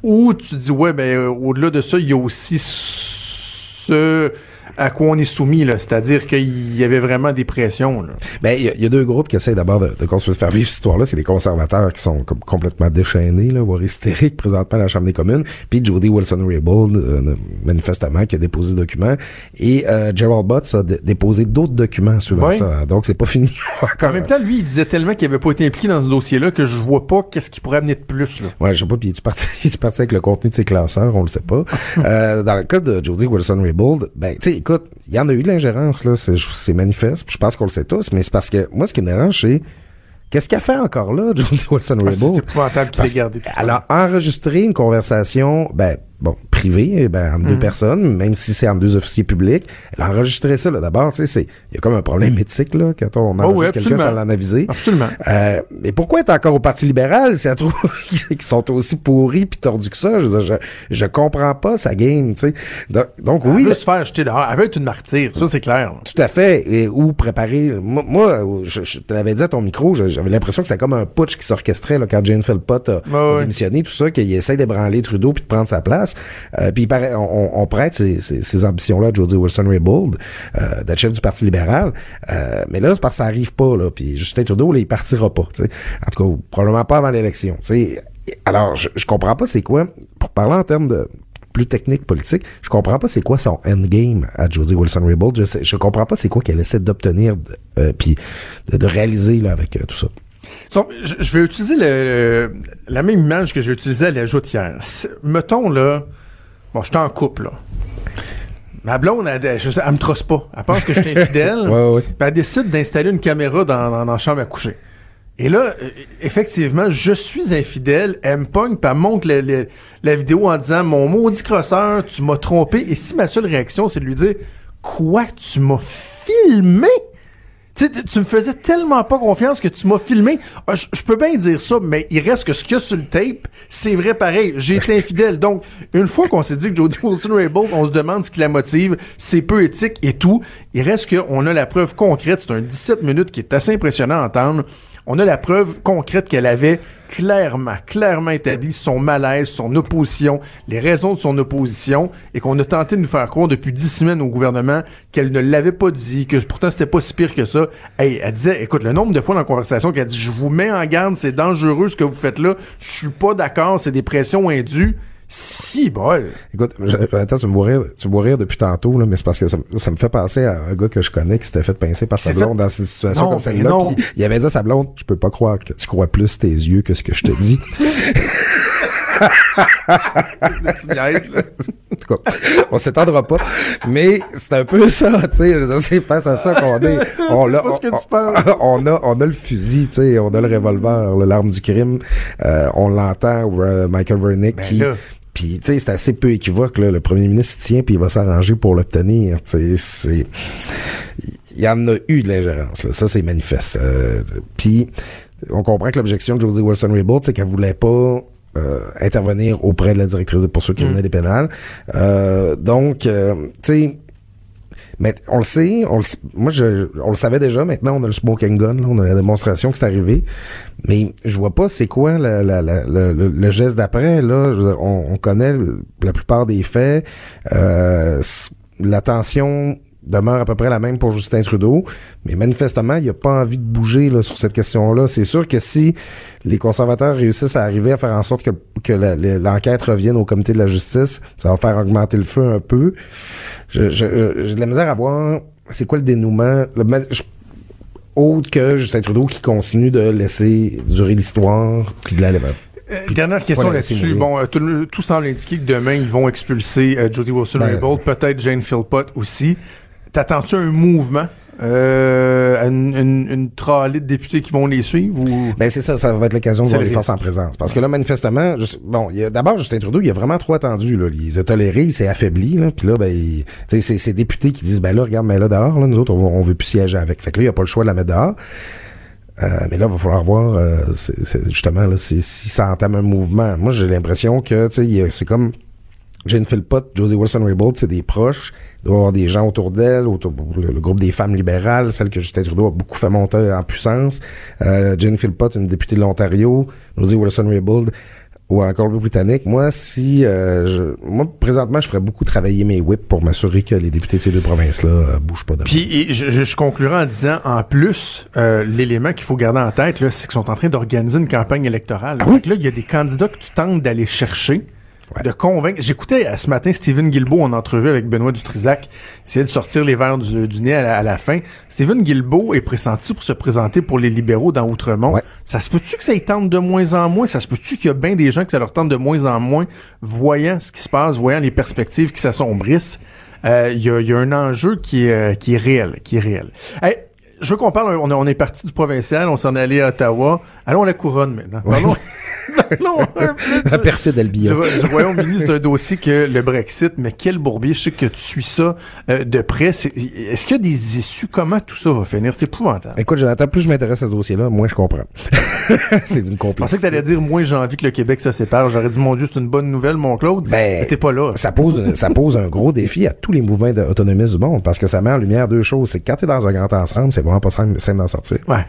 Ou tu dis, ouais, ben, euh, au-delà de ça, il y a aussi ce à quoi on est soumis, là. C'est-à-dire qu'il y avait vraiment des pressions, là. Ben, il y, a- il y a deux groupes qui essayent d'abord de, de construire, de faire vivre cette histoire-là. C'est les conservateurs qui sont comme complètement déchaînés, là, voire hystériques présentement à la Chambre des communes. Puis Jody Wilson-Raybould, euh, manifestement, qui a déposé des documents. Et euh, Gerald Butts a dé- déposé d'autres documents suivant ça. Donc, c'est pas fini. En même temps, lui, il disait tellement qu'il avait pas été impliqué dans ce dossier-là que je vois pas qu'est-ce qui pourrait amener de plus, là. Ouais, je sais pas, puis tu parti, es-tu parti avec le contenu de ses classeurs, on le sait pas. Euh, dans le cas de Jody Wilson-Raybould, ben, tu sais, écoute, il y en a eu de l'ingérence, là, c'est, c'est manifeste, je pense qu'on le sait tous, mais c'est parce que, moi, ce qui me dérange, c'est, qu'est-ce qu'elle fait encore là, Jody Ah, C'est Wilson-Raybould? épouvantable qu'il ait gardé tout ça. qu'elle a enregistré une conversation, ben, bon, privée, ben, entre deux personnes, même si c'est entre deux officiers publics. Elle a enregistré ça, là. D'abord, tu sais, c'est, il y a comme un problème éthique, là, quand on enregistre Oh oui, quelqu'un sans l'en aviser. Absolument. Euh, mais pourquoi être encore au Parti libéral si elle trouve qu'ils sont aussi pourris puis tordus que ça? Je, veux dire, je, je comprends pas sa game, tu sais. Donc, donc Elle oui, veut là, se faire jeter dehors. Elle veut être une martyre. Ça, c'est clair. là. tout à fait. Et, ou préparer? Moi, moi, je, je te l'avais dit à ton micro, j'avais l'impression que c'était comme un putsch qui s'orchestrait là, quand Jane Philpott a, démissionné, tout ça, qu'il essaie d'ébranler Trudeau puis de prendre sa place. Euh, puis on, prête ces, ambitions-là à Jody Wilson-Raybould, euh, d'être chef du Parti libéral. Euh, mais là, c'est parce que ça arrive pas. Là, puis Justin Trudeau, là, il partira pas. En tout cas, probablement pas avant l'élection. Alors, je, comprends pas c'est quoi, pour parler en termes de plus technique politique, je comprends pas c'est quoi son endgame à Jody Wilson-Raybould. Je, comprends pas c'est quoi qu'elle essaie d'obtenir euh, puis de, réaliser là, avec tout ça. Je, je vais utiliser le, la même image que j'ai utilisée à la joutière. C'est- Mettons, là, bon, je suis en couple, là. Ma blonde, elle, me trosse pas. Elle pense que je suis infidèle. Ouais, ouais. Puis elle décide d'installer une caméra dans, dans, dans la chambre à coucher. Et là, euh, effectivement, je suis infidèle. Elle me pogne, puis elle montre le- le- la vidéo en disant Mon maudit crosseur, tu m'as trompé. Et si ma seule réaction, c'est de lui dire Quoi, tu m'as filmé tu tu me faisais tellement pas confiance que tu m'as filmé. Ah, Je je peux bien dire ça, mais il reste que ce qu'il y a sur le tape, c'est vrai pareil. J'ai été infidèle. Donc, une fois qu'on s'est dit que Jodie Wilson-Raybould, on se demande ce qui la motive, c'est peu éthique et tout, il reste qu'on a la preuve concrète. C'est un 17 minutes qui est assez impressionnant à entendre. On a la preuve concrète qu'elle avait clairement, clairement établi son malaise, son opposition, les raisons de son opposition, et qu'on a tenté de nous faire croire depuis dix semaines au gouvernement qu'elle ne l'avait pas dit, que pourtant c'était pas si pire que ça. Hey, elle disait, écoute, le nombre de fois dans la conversation qu'elle dit, je vous mets en garde, c'est dangereux ce que vous faites là, je suis pas d'accord, c'est des pressions indues. Si bol. Écoute, attends, tu me vois rire, tu me vois rire depuis tantôt, là, mais c'est parce que ça, me- ça me fait penser à un gars que je connais qui s'était fait pincer par sa blonde dans cette situation Non, comme celle-là. Puis il avait dit à sa blonde, je peux pas croire que tu crois plus tes yeux que ce que je te dis. en tout cas, on s'étendra pas. Mais c'est un peu ça, tu sais. C'est face à ça qu'on est. On que on- on a, on a le fusil, tu sais. On a le revolver, l'arme du crime. Euh, on l'entend, euh, Michael Vernick Ben qui, là. puis, tu sais, c'est assez peu équivoque, là. Le premier ministre tient, puis il va s'arranger pour l'obtenir. Tu sais, c'est... Il y en a eu de l'ingérence, là. Ça, c'est manifeste. Euh, puis, on comprend que l'objection de Josie Wilson-Raybould, c'est qu'elle voulait pas euh, intervenir auprès de la directrice des poursuites criminelles et pénales. Euh, donc, euh, tu sais... Mais on le sait, on le, moi je, on le savait déjà. Maintenant, on a le smoking gun, là, on a la démonstration que c'est arrivé. Mais je vois pas c'est quoi la- la- la- le, le- le geste d'après. Là, Je veux dire, on, on connaît la plupart des faits. Euh, la tension demeure à peu près la même pour Justin Trudeau, mais manifestement, il a pas envie de bouger là, sur cette question-là. C'est sûr que si les conservateurs réussissent à arriver à faire en sorte que, l'enquête revienne au comité de la justice, ça va faire augmenter le feu un peu. J'ai de la misère à voir c'est quoi le dénouement. Le man- je- autre que Justin Trudeau qui continue de laisser durer l'histoire puis de la Euh, dernière question là-dessus. Bon, euh, tout, le- tout semble indiquer que demain, ils vont expulser euh, Jody Wilson-Raybould, peut-être Jane Philpott aussi. T'attends-tu un mouvement, euh, une, une, une de députés qui vont les suivre ou... Ben c'est ça, ça va être l'occasion de voir le les forces en présence. Parce que là, manifestement, je- bon, il y a- d'abord, Justin Trudeau, il a vraiment trop attendu. Là. Il a toléré, il s'est affaibli. Là, puis là, ben, il- tu sais, c'est ces députés qui disent, ben là, regarde, mais là dehors, là, nous autres, on, on veut plus siéger avec. Fait que là, il a pas le choix de la mettre dehors. Euh, mais là, il va falloir voir, euh, c'est- c'est justement, là, si ça entame un mouvement. Moi, j'ai l'impression que, tu sais, il y a- c'est comme Jane Philpott, Josie Wilson-Raybould, c'est des proches. Il doit y avoir des gens autour d'elle, autour le, le groupe des femmes libérales, celle que Justin Trudeau a beaucoup fait monter en puissance. Euh, Jane Philpott, une députée de l'Ontario. Josie Wilson-Raybould ou encore le britannique. Moi, si euh, je, moi présentement, je ferais beaucoup travailler mes whips pour m'assurer que les députés de ces deux provinces-là euh, bougent pas de Puis je, je, conclurai en disant, en plus, euh, l'élément qu'il faut garder en tête, là, c'est qu'ils sont en train d'organiser une campagne électorale. Fait que là, il y a des candidats que tu tentes d'aller chercher, de convaincre. J'écoutais euh, ce matin Stephen Guilbeault en entrevue avec Benoît Dutrisac, essayer de sortir les verres du, du nez à la, à la fin. Stephen Guilbeault est pressenti pour se présenter pour les libéraux dans Outremont. Ouais. Ça se peut-tu que ça y tente de moins en moins? Ça se peut-tu qu'il y a bien des gens que ça leur tente de moins en moins, voyant ce qui se passe, voyant les perspectives qui s'assombrissent? Euh, Il y, a, il y a un enjeu qui est, euh, qui est réel, qui est réel. Hey, je veux qu'on parle, on, est- on est parti du provincial, on s'en est allé à Ottawa. Allons à la couronne maintenant. Parlons, parlons un peu La du- perfide du, Albion. du Royaume-Uni, c'est un dossier que le Brexit, mais quel bourbier, je sais que tu suis ça euh, de près. Est-ce qu'il y a des issues? Comment tout ça va finir? C'est épouvantable. Écoute, Jonathan, plus je m'intéresse à ce dossier-là, moins je comprends. c'est d'une Je pensais que complexité. t'allais dire, moi, j'ai envie que le Québec se sépare. J'aurais dit, mon Dieu, c'est une bonne nouvelle, mon Claude. Ben, Mais t'es pas là. ça pose ça pose un gros défi à tous les mouvements autonomistes du monde parce que ça met en lumière deux choses c'est que quand t'es dans un grand ensemble c'est vraiment pas simple, simple d'en sortir. Ouais.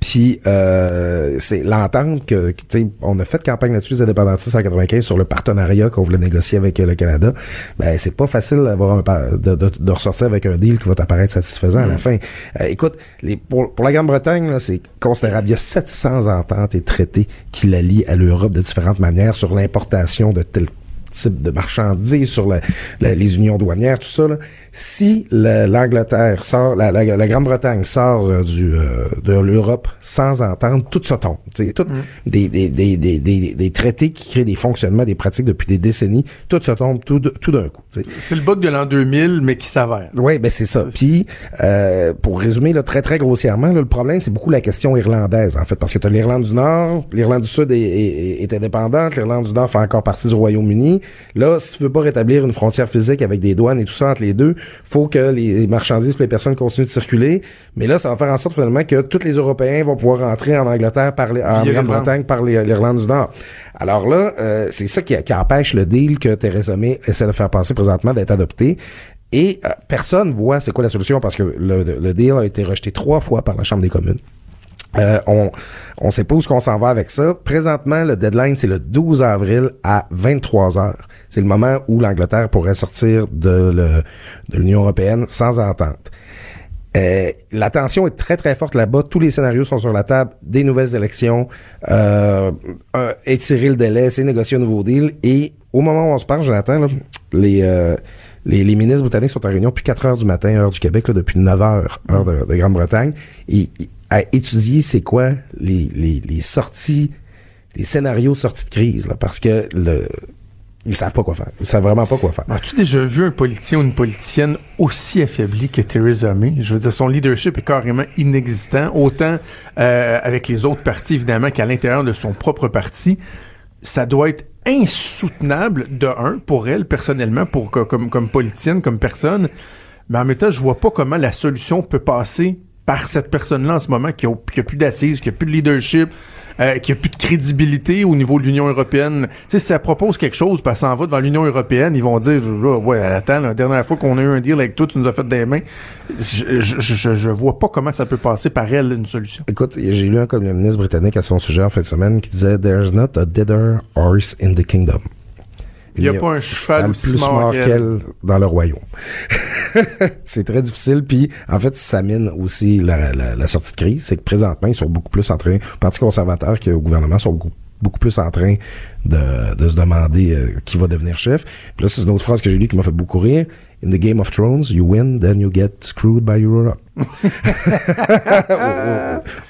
puis euh, c'est l'entente que, tu sais on a fait campagne là-dessus les indépendantistes en 95 sur le partenariat qu'on voulait négocier avec le Canada. Ben c'est pas facile d'avoir un de, de, de ressortir avec un deal qui va t'apparaître satisfaisant à la fin. Euh, écoute les, pour, pour la Grande-Bretagne c'est considérable. Il y a 700 ententes et traités qui la lient à l'Europe de différentes manières sur l'importation de tels type de marchandises, sur la- la- les unions douanières, tout ça. là. Si la- l'Angleterre sort, la, la- la Grande-Bretagne sort euh, du, euh, de l'Europe sans entendre, tout ça tombe. Tout- des, des, des, des, des, des traités qui créent des fonctionnements, des pratiques depuis des décennies, tout ça tombe tout, tout d'un coup. C'est le bug de l'an 2000, mais qui s'avère. Oui, ben c'est ça. Puis, euh, pour résumer là, très, très grossièrement, là, le problème, c'est beaucoup la question irlandaise, en fait, parce que tu as l'Irlande du Nord, l'Irlande du Sud est, est- est indépendante, l'Irlande du Nord fait encore partie du Royaume-Uni. Là, si tu veux pas rétablir une frontière physique avec des douanes et tout ça entre les deux, faut que les marchandises et les personnes continuent de circuler. Mais là, ça va faire en sorte finalement que tous les Européens vont pouvoir rentrer en Angleterre, par les- en Grande-Bretagne par les- l'Irlande du Nord. Alors là, euh, c'est ça qui, qui empêche le deal que Theresa May essaie de faire passer présentement d'être adopté. Et euh, personne voit c'est quoi la solution parce que le, le deal a été rejeté trois fois par la Chambre des communes. Euh, on on sait pas où qu'on s'en va avec ça. Présentement, le deadline, c'est le 12 avril à 23 heures. C'est le moment où l'Angleterre pourrait sortir de, l'Union européenne sans entente. Euh, la tension est très très forte là-bas. Tous les scénarios sont sur la table. Des nouvelles élections, euh, étirer le délai, c'est négocier un nouveau deal. Et au moment où on se parle, Jonathan, là, les, euh, ministres britanniques sont en réunion depuis 4 heures du matin, heure du Québec, depuis 9 heures, heure de, de Grande-Bretagne. Et, à étudier c'est quoi les, les, les sorties, les scénarios de sortie de crise, là, parce que le ils savent pas quoi faire. Ils savent vraiment pas quoi faire. As-tu déjà vu un politicien ou une politicienne aussi affaibli que Theresa May? Je veux dire, son leadership est carrément inexistant, autant euh, avec les autres partis, évidemment, qu'à l'intérieur de son propre parti. Ça doit être insoutenable, de un, pour elle, personnellement, pour comme, comme politicienne, comme personne. Mais en même temps, je vois pas comment la solution peut passer par cette personne-là en ce moment qui a, qui a plus d'assises, qui a plus de leadership, euh, qui a plus de crédibilité au niveau de l'Union européenne. Tu sais, si ça propose quelque chose, puis ça s'en va devant l'Union européenne, ils vont dire, ouais, attends, la dernière fois qu'on a eu un deal avec toi, tu nous as fait des mains. Je, je, je, vois pas comment ça peut passer par elle, une solution. Écoute, j'ai lu un communiste britannique à son sujet en fin de semaine qui disait, There's not a deader horse in the kingdom. Il n'y a, pas un cheval plus mort qu'elle dans le royaume. c'est très difficile. Puis, en fait, ça mine aussi la, la, la sortie de crise. C'est que présentement, ils sont beaucoup plus en train, le Parti conservateur que le gouvernement sont beaucoup, beaucoup plus en train de, de se demander euh, qui va devenir chef. Puis là, c'est une autre phrase que j'ai lue qui m'a fait beaucoup rire. In the Game of Thrones, you win, then you get screwed by Europe.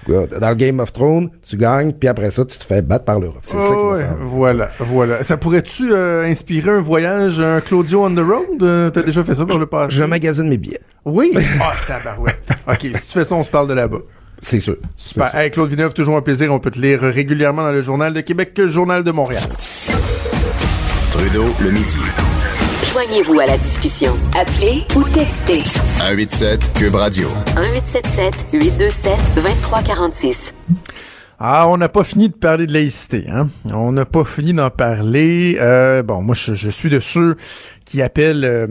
Dans le Game of Thrones, tu gagnes, puis après ça, tu te fais battre par l'Europe. C'est ça qui ouais, Voilà, voilà. Ça pourrait-tu euh, inspirer un voyage, un Claudio on the road? Euh, T'as déjà fait ça pour le passé? Je magasine mes billets. Oui? Ah, oh, tabarouette. OK, si tu fais ça, on se parle de là-bas. C'est sûr. Super. Hey, Claude Villeneuve, toujours un plaisir. On peut te lire régulièrement dans le Journal de Québec, que le Journal de Montréal. Trudeau, le midi. Joignez-vous à la discussion. Appelez ou textez. 187 Cube Radio. 1877 827 2346. Ah, on n'a pas fini de parler de laïcité, hein? On n'a pas fini d'en parler. Euh, bon, moi, je, je, suis de ceux qui appellent euh,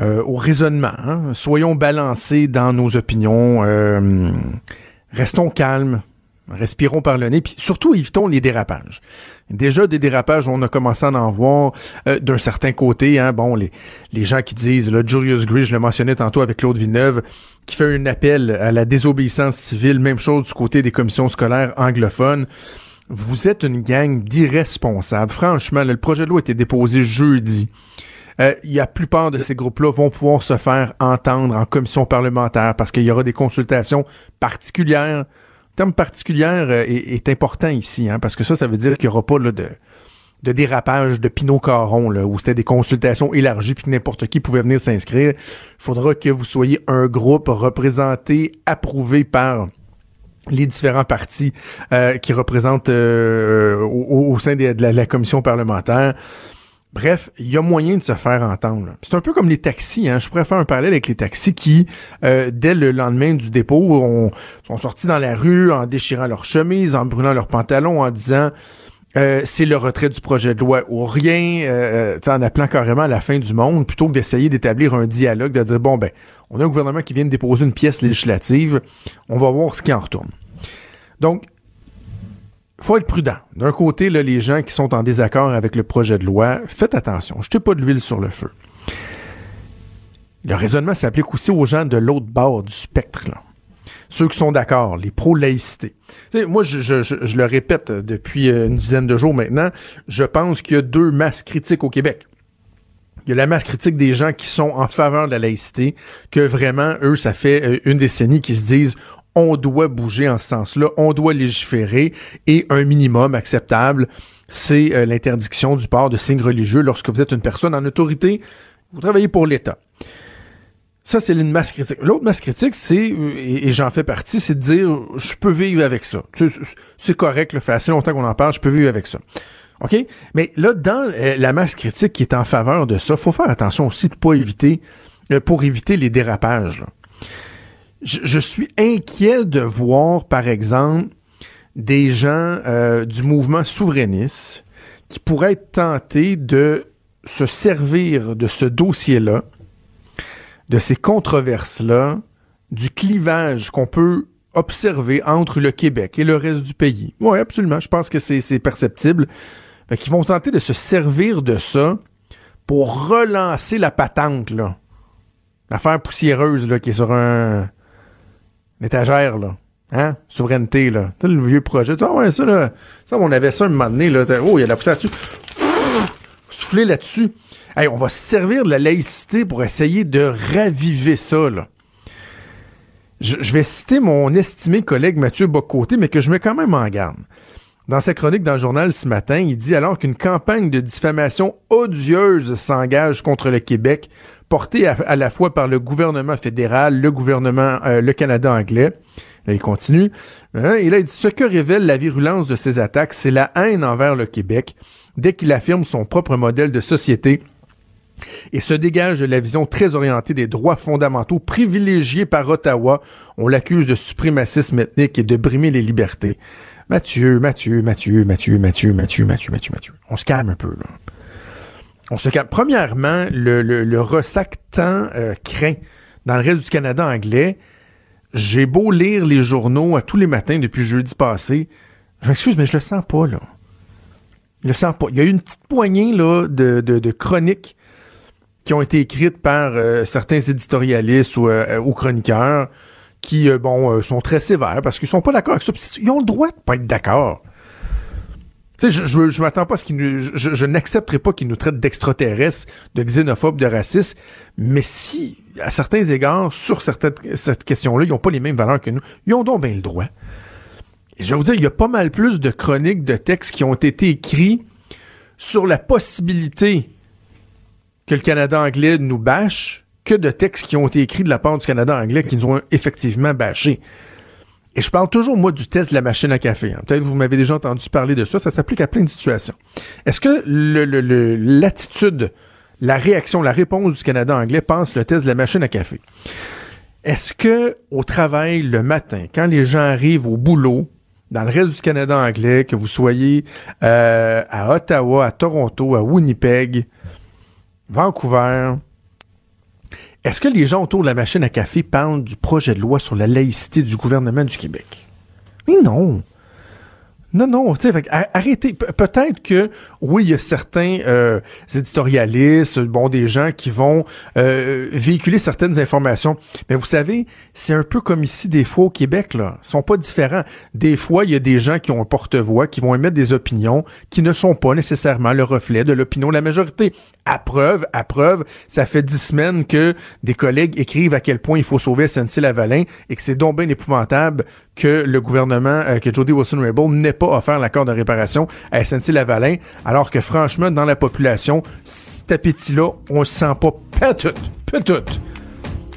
euh, au raisonnement. Hein? Soyons balancés dans nos opinions. Euh, restons calmes. Respirons par le nez, puis surtout évitons les dérapages. Déjà des dérapages, on a commencé à en voir euh, d'un certain côté. Hein, bon, les, les gens qui disent, le Julius Gray, je le mentionnais tantôt avec Claude Villeneuve, qui fait un appel à la désobéissance civile, même chose du côté des commissions scolaires anglophones. Vous êtes une gang d'irresponsables. Franchement, le projet de loi a été déposé jeudi. Euh, il y a la plupart de ces groupes-là vont pouvoir se faire entendre en commission parlementaire parce qu'il y aura des consultations particulières terme particulière euh, est, important ici, hein, parce que ça, ça veut dire qu'il n'y aura pas là, de, de dérapage de Pinot Caron, là, où c'était des consultations élargies puis n'importe qui pouvait venir s'inscrire. Il faudra que vous soyez un groupe représenté, approuvé par les différents partis euh, qui représentent euh, au, au, sein de, la, de, la, commission parlementaire. Bref, il y a moyen de se faire entendre. C'est un peu comme les taxis. Hein. Je pourrais faire un parallèle avec les taxis qui, euh, dès le lendemain du dépôt, ont, sont sortis dans la rue en déchirant leurs chemises, en brûlant leurs pantalons, en disant euh, c'est le retrait du projet de loi ou rien, euh, en appelant carrément la fin du monde, plutôt que d'essayer d'établir un dialogue, de dire bon ben, on a un gouvernement qui vient de déposer une pièce législative, on va voir ce qui en retourne. Donc, faut être prudent. D'un côté, les gens qui sont en désaccord avec le projet de loi, faites attention, jetez pas de l'huile sur le feu. Le raisonnement s'applique aussi aux gens de l'autre bord du spectre. Ceux qui sont d'accord, les pro-laïcité. moi, je, je, je, le répète depuis une dizaine de jours maintenant, je pense qu'il y a deux masses critiques au Québec. Il y a la masse critique des gens qui sont en faveur de la laïcité, que vraiment, eux, ça fait une décennie qu'ils se disent on doit bouger en ce sens-là, on doit légiférer et un minimum acceptable, c'est euh, l'interdiction du port de signes religieux lorsque vous êtes une personne en autorité, vous travaillez pour l'État. Ça, c'est une masse critique. L'autre masse critique, c'est, euh, et, j'en fais partie, c'est de dire, je peux vivre avec ça. C'est correct, le fait assez longtemps qu'on en parle, je peux vivre avec ça. OK? Mais là, dans euh, la masse critique qui est en faveur de ça, faut faire attention aussi de pas éviter, pour éviter les dérapages. Je, suis inquiet de voir, par exemple, des gens euh, du mouvement souverainiste qui pourraient être tentés de se servir de ce dossier-là, de ces controverses-là, du clivage qu'on peut observé entre le Québec et le reste du pays. Oui, absolument. Je pense que c'est perceptible. Fait qu'ils vont tenter de se servir de ça pour relancer la patente, là. L'affaire poussiéreuse, là, qui est sur un... une étagère, là. Hein? Souveraineté, là. Tu le vieux projet. Ah ouais, ça, là. Ça, on avait ça un moment donné, là. Oh, il y a la poussière là-dessus. Souffler là-dessus. Hey, on va se servir de la laïcité pour essayer de raviver ça, là. Je, je vais citer mon estimé collègue Mathieu Bocoté, mais que je mets quand même en garde. Dans sa chronique dans le journal ce matin, il dit alors qu'une campagne de diffamation odieuse s'engage contre le Québec, portée à, la fois par le gouvernement fédéral, le gouvernement, euh, le Canada anglais. Là, il continue. Hein, et là, il dit ce que révèle la virulence de ces attaques, c'est la haine envers le Québec dès qu'il affirme son propre modèle de société et se dégage de la vision très orientée des droits fondamentaux privilégiés par Ottawa. On l'accuse de suprémacisme ethnique et de brimer les libertés. Mathieu, Mathieu, Mathieu, Mathieu, Mathieu, Mathieu, Mathieu, Mathieu, Mathieu. On se calme un peu, là. On se calme. Premièrement, le, ressac tant euh, craint dans le reste du Canada anglais. J'ai beau lire les journaux à tous les matins depuis jeudi passé. Je m'excuse, mais je le sens pas, là. Je le sens pas. Il y a eu une petite poignée, de, chroniques qui ont été écrites par euh, certains éditorialistes ou, euh, chroniqueurs qui, bon, sont très sévères parce qu'ils sont pas d'accord avec ça. ils ont le droit de pas être d'accord. Je, je, m'attends pas à ce qu'ils nous, je, n'accepterai pas qu'ils nous traitent d'extraterrestres, de xénophobes, de racistes, mais si, à certains égards, sur certaines, cette question-là, ils ont pas les mêmes valeurs que nous, ils ont donc bien le droit. Je vais vous dire, il y a pas mal plus de chroniques, de textes qui ont été écrits sur la possibilité que le Canada anglais nous bâche que de textes qui ont été écrits de la part du Canada anglais qui nous ont effectivement bâchés. Et je parle toujours, moi, du test de la machine à café. Hein. Peut-être vous m'avez déjà entendu parler de ça. Ça s'applique à plein de situations. Est-ce que l'attitude, la réaction, la réponse du Canada anglais pense le test de la machine à café? Est-ce que au travail, le matin, quand les gens arrivent au boulot, dans le reste du Canada anglais, que vous soyez euh, à Ottawa, à Toronto, à Winnipeg, Vancouver, est-ce que les gens autour de la machine à café parlent du projet de loi sur la laïcité du gouvernement du Québec? Mais non. Non, non, tu sais, arrêtez. Peut-être que, oui, il y a certains euh, éditorialistes, bon, des gens qui vont euh, véhiculer certaines informations. Mais vous savez, c'est un peu comme ici, des fois, au Québec, là. Ils sont pas différents. Des fois, il y a des gens qui ont un porte-voix, qui vont émettre des opinions qui ne sont pas nécessairement le reflet de l'opinion de la majorité. À preuve, à preuve, ça fait dix semaines que des collègues écrivent à quel point il faut sauver SNC-Lavalin et que c'est donc bien épouvantable que le gouvernement, euh, que Jody Wilson-Raybould n'ait pas offert l'accord de réparation à SNC-Lavalin, alors que franchement, dans la population, cet appétit-là, on se sent pas tout, tout.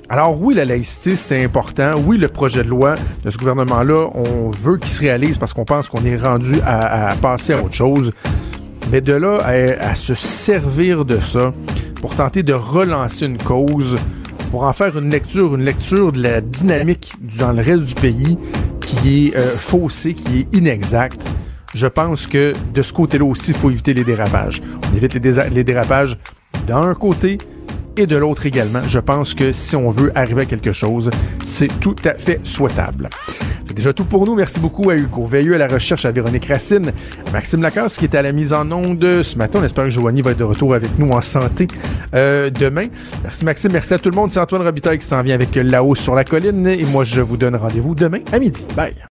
Alors oui, la laïcité, c'est important. Oui, le projet de loi de ce gouvernement-là, on veut qu'il se réalise parce qu'on pense qu'on est rendu à, passer à autre chose. Mais de là à, se servir de ça pour tenter de relancer une cause, pour en faire une lecture, une lecture de la dynamique dans le reste du pays qui est euh, faussée, qui est inexacte, je pense que de ce côté-là aussi, il faut éviter les dérapages. On évite les, les dérapages d'un côté et de l'autre également. Je pense que si on veut arriver à quelque chose, c'est tout à fait souhaitable. C'est déjà tout pour nous. Merci beaucoup à Hugo Veilleux, à la recherche, à Véronique Racine, à Maxime Lacasse qui est à la mise en onde ce matin. On espère que Joanie va être de retour avec nous en santé euh, demain. Merci Maxime, merci à tout le monde. C'est Antoine Robitaille qui s'en vient avec La Haut sur la colline et moi je vous donne rendez-vous demain à midi. Bye!